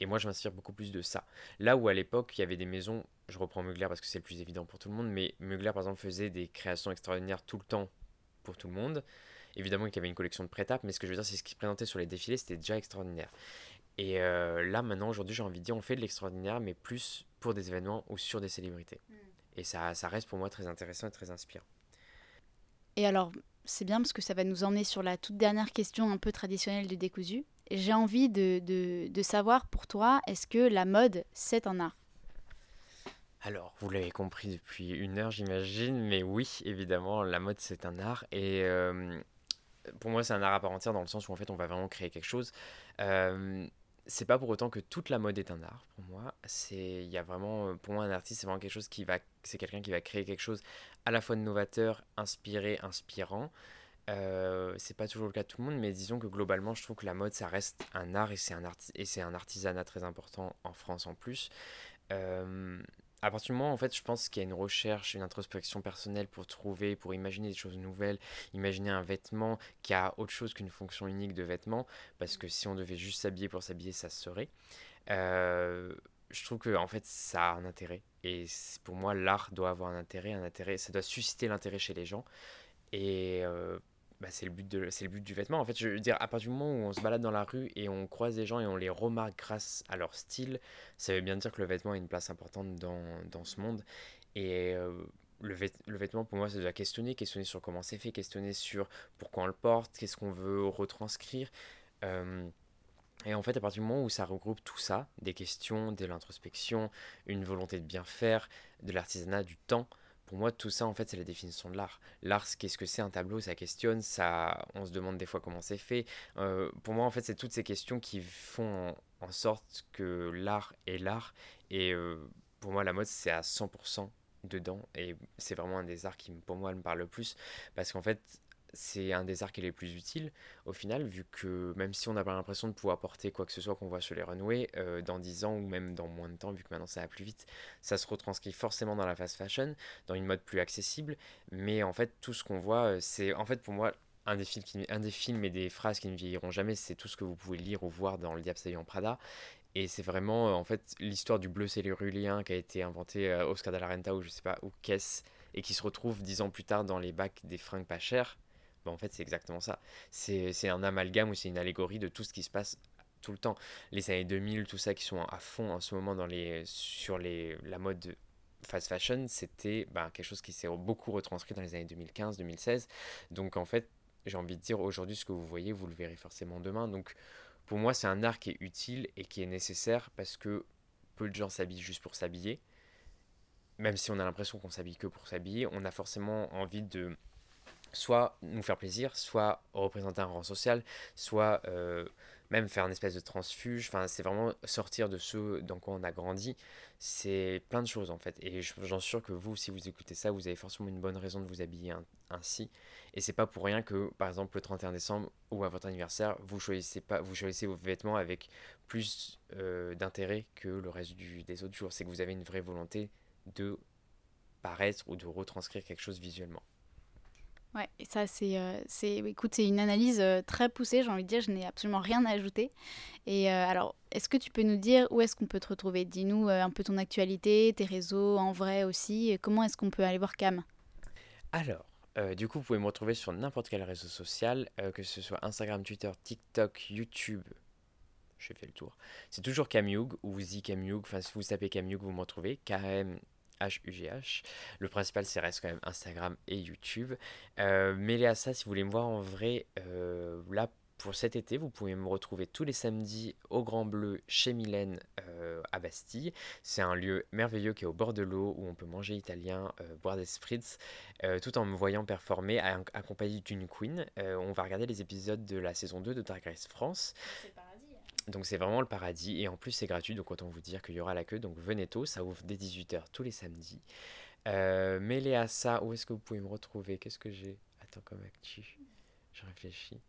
Et moi, je m'inspire beaucoup plus de ça. Là où à l'époque, il y avait des maisons, je reprends Mugler parce que c'est le plus évident pour tout le monde, mais Mugler, par exemple, faisait des créations extraordinaires tout le temps pour tout le monde. Évidemment qu'il y avait une collection de prêt-à-peu, mais ce que je veux dire, c'est ce qui se présentait sur les défilés, c'était déjà extraordinaire. Et euh, là, maintenant, aujourd'hui, j'ai envie de dire, on fait de l'extraordinaire, mais plus pour des événements ou sur des célébrités. Mm. Et ça, ça reste pour moi très intéressant et très inspirant. Et alors, c'est bien parce que ça va nous emmener sur la toute dernière question un peu traditionnelle du décousu. J'ai envie de, de, savoir pour toi, est-ce que la mode, c'est un art? Alors, vous l'avez compris depuis une heure, j'imagine, mais oui, évidemment, la mode, c'est un art. Et euh, pour moi, c'est un art à part entière dans le sens où, en fait, on va vraiment créer quelque chose. Euh, c'est pas pour autant que toute la mode est un art pour moi. C'est, il y a vraiment, pour moi, un artiste, c'est vraiment quelque chose qui va, c'est quelqu'un qui va créer quelque chose à la fois novateur, inspiré, inspirant. Euh, c'est pas toujours le cas de tout le monde, mais disons que globalement, je trouve que la mode, ça reste un art et c'est un, artisanat très important en France en plus. Euh, à partir du moment, en fait, je pense qu'il y a une recherche, une introspection personnelle pour trouver, pour imaginer des choses nouvelles, imaginer un vêtement qui a autre chose qu'une fonction unique de vêtement, parce que si on devait juste s'habiller pour s'habiller, ça se serait. Euh, je trouve que en fait ça a un intérêt. Et pour moi l'art doit avoir un intérêt un intérêt ça doit susciter l'intérêt chez les gens. Et euh, bah, c'est le but c'est le but du vêtement en fait. Je dire à partir du moment où on se balade dans la rue et on croise des gens et on les remarque grâce à leur style ça veut bien dire que le vêtement a une place importante dans, dans ce monde. Et euh, le, le, vêtement pour moi ça doit questionner questionner sur comment c'est fait questionner sur pourquoi on le porte qu'est-ce qu'on veut retranscrire. Euh, et en fait, à partir du moment où ça regroupe tout ça, des questions, de l'introspection, une volonté de bien faire, de l'artisanat, du temps, pour moi, tout ça, en fait, c'est la définition de l'art. L'art, qu'est-ce que c'est un tableau? Ça questionne, ça, on se demande des fois comment c'est fait. Euh, pour moi, en fait, c'est toutes ces questions qui font en, sorte que l'art est l'art. Et euh, pour moi, la mode, c'est à 100% dedans. Et c'est vraiment un des arts qui, pour moi, me parle le plus. Parce qu'en fait, c'est un des arcs les plus utiles au final, vu que même si on n'a pas l'impression de pouvoir porter quoi que ce soit qu'on voit sur les runways, euh, dans 10 ans ou même dans moins de temps, vu que maintenant ça va plus vite, ça se retranscrit forcément dans la fast fashion, dans une mode plus accessible. Mais en fait, tout ce qu'on voit, euh, c'est en fait pour moi un des, films un des films et des phrases qui ne vieilliront jamais, c'est tout ce que vous pouvez lire ou voir dans Le Diable en Prada. Et c'est vraiment euh, en fait l'histoire du bleu cellulien qui a été inventé Oscar de la Renta ou je sais pas, ou qu'est-ce, et qui se retrouve dix ans plus tard dans les bacs des fringues pas chères bah, en fait, c'est exactement ça. C'est un amalgame ou c'est une allégorie de tout ce qui se passe tout le temps. Les années 2000, tout ça qui sont à fond en ce moment dans les, sur les, la mode fast fashion, c'était bah, quelque chose qui s'est beaucoup retranscrit dans les années 2015-2016. Donc en fait, j'ai envie de dire aujourd'hui, ce que vous voyez, vous le verrez forcément demain. Donc pour moi, c'est un art qui est utile et qui est nécessaire parce que peu de gens s'habillent juste pour s'habiller. Même si on a l'impression qu'on s'habille que pour s'habiller, on a forcément envie de soit nous faire plaisir, soit représenter un rang social, soit euh, même faire une espèce de transfuge. Enfin, c'est vraiment sortir de ce dans quoi on a grandi. C'est plein de choses en fait. Et j'en suis sûr que vous, si vous écoutez ça, vous avez forcément une bonne raison de vous habiller ainsi. Et c'est pas pour rien que, par exemple, le 31 décembre ou à votre anniversaire, vous choisissez pas, vous choisissez vos vêtements avec plus euh, d'intérêt que le reste des autres jours. C'est que vous avez une vraie volonté de paraître ou de retranscrire quelque chose visuellement. Ouais, ça, c'est, euh, c'est, écoute, c'est une analyse euh, très poussée, j'ai envie de dire, je n'ai absolument rien à ajouter. Et euh, alors, est-ce que tu peux nous dire où est-ce qu'on peut te retrouver? Dis-nous un peu ton actualité, tes réseaux, en vrai aussi, comment est-ce qu'on peut aller voir Cam? Alors, du coup, vous pouvez me retrouver sur n'importe quel réseau social, que ce soit Instagram, Twitter, TikTok, YouTube. J'ai fait le tour. C'est toujours Camioug ou The Camioug. Enfin, si vous tapez Camioug, vous me retrouvez. K-M H-U-G-H. Le principal, c'est reste quand même Instagram et YouTube. Euh, mêlé à ça, si vous voulez me voir en vrai, euh, là, pour cet été, vous pouvez me retrouver tous les samedis au Grand Bleu chez Mylène euh, à Bastille. C'est un lieu merveilleux qui est au bord de l'eau où on peut manger italien, euh, boire des spritz, tout en me voyant performer accompagné d'une queen. On va regarder les épisodes de la saison 2 de Drag Race France. Donc c'est vraiment le paradis et en plus c'est gratuit donc autant vous dire qu'il y aura la queue donc venez tôt, ça ouvre dès 18h tous les samedis. Euh, à ça, où est-ce que vous pouvez me retrouver? Qu'est-ce que j'ai? Attends comme actu, je réfléchis.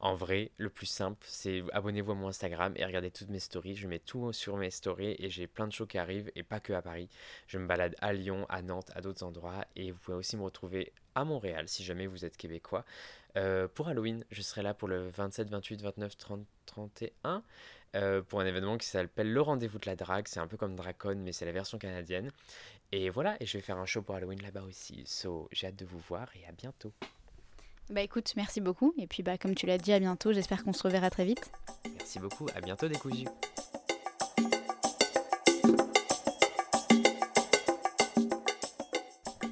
En vrai, le plus simple, c'est abonnez-vous à mon Instagram et regardez toutes mes stories. Je mets tout sur mes stories et j'ai plein de shows qui arrivent et pas que à Paris. Je me balade à Lyon, à Nantes, à d'autres endroits et vous pouvez aussi me retrouver à Montréal si jamais vous êtes québécois. Euh, pour Halloween, je serai là pour le 27, 28, 29, 30, 31 euh, pour un événement qui s'appelle Le Rendez-vous de la Drague. C'est un peu comme Dracon, mais c'est la version canadienne. Et voilà, et je vais faire un show pour Halloween là-bas aussi. So, j'ai hâte de vous voir et à bientôt. Bah écoute, merci beaucoup. Et puis bah comme tu l'as dit, à bientôt. J'espère qu'on se reverra très vite. Merci beaucoup, à bientôt décousu.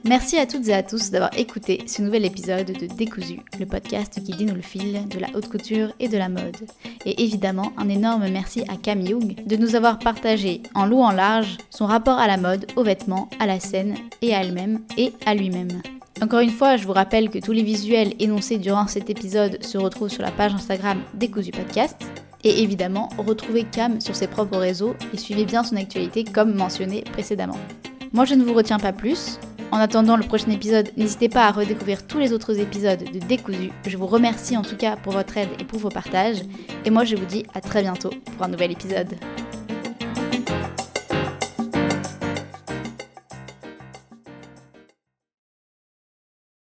Merci à toutes et à tous d'avoir écouté ce nouvel épisode de Décousu, le podcast qui dénoue le fil de la haute couture et de la mode. Et évidemment, un énorme merci à Cam Young de nous avoir partagé en long en large son rapport à la mode, aux vêtements, à la scène et à elle-même et à lui-même. Encore une fois, je vous rappelle que tous les visuels énoncés durant cet épisode se retrouvent sur la page Instagram Décousu Podcast. Et évidemment, retrouvez Cam sur ses propres réseaux et suivez bien son actualité comme mentionné précédemment. Moi, je ne vous retiens pas plus. En attendant le prochain épisode, n'hésitez pas à redécouvrir tous les autres épisodes de Décousu. Je vous remercie en tout cas pour votre aide et pour vos partages. Et moi, je vous dis à très bientôt pour un nouvel épisode.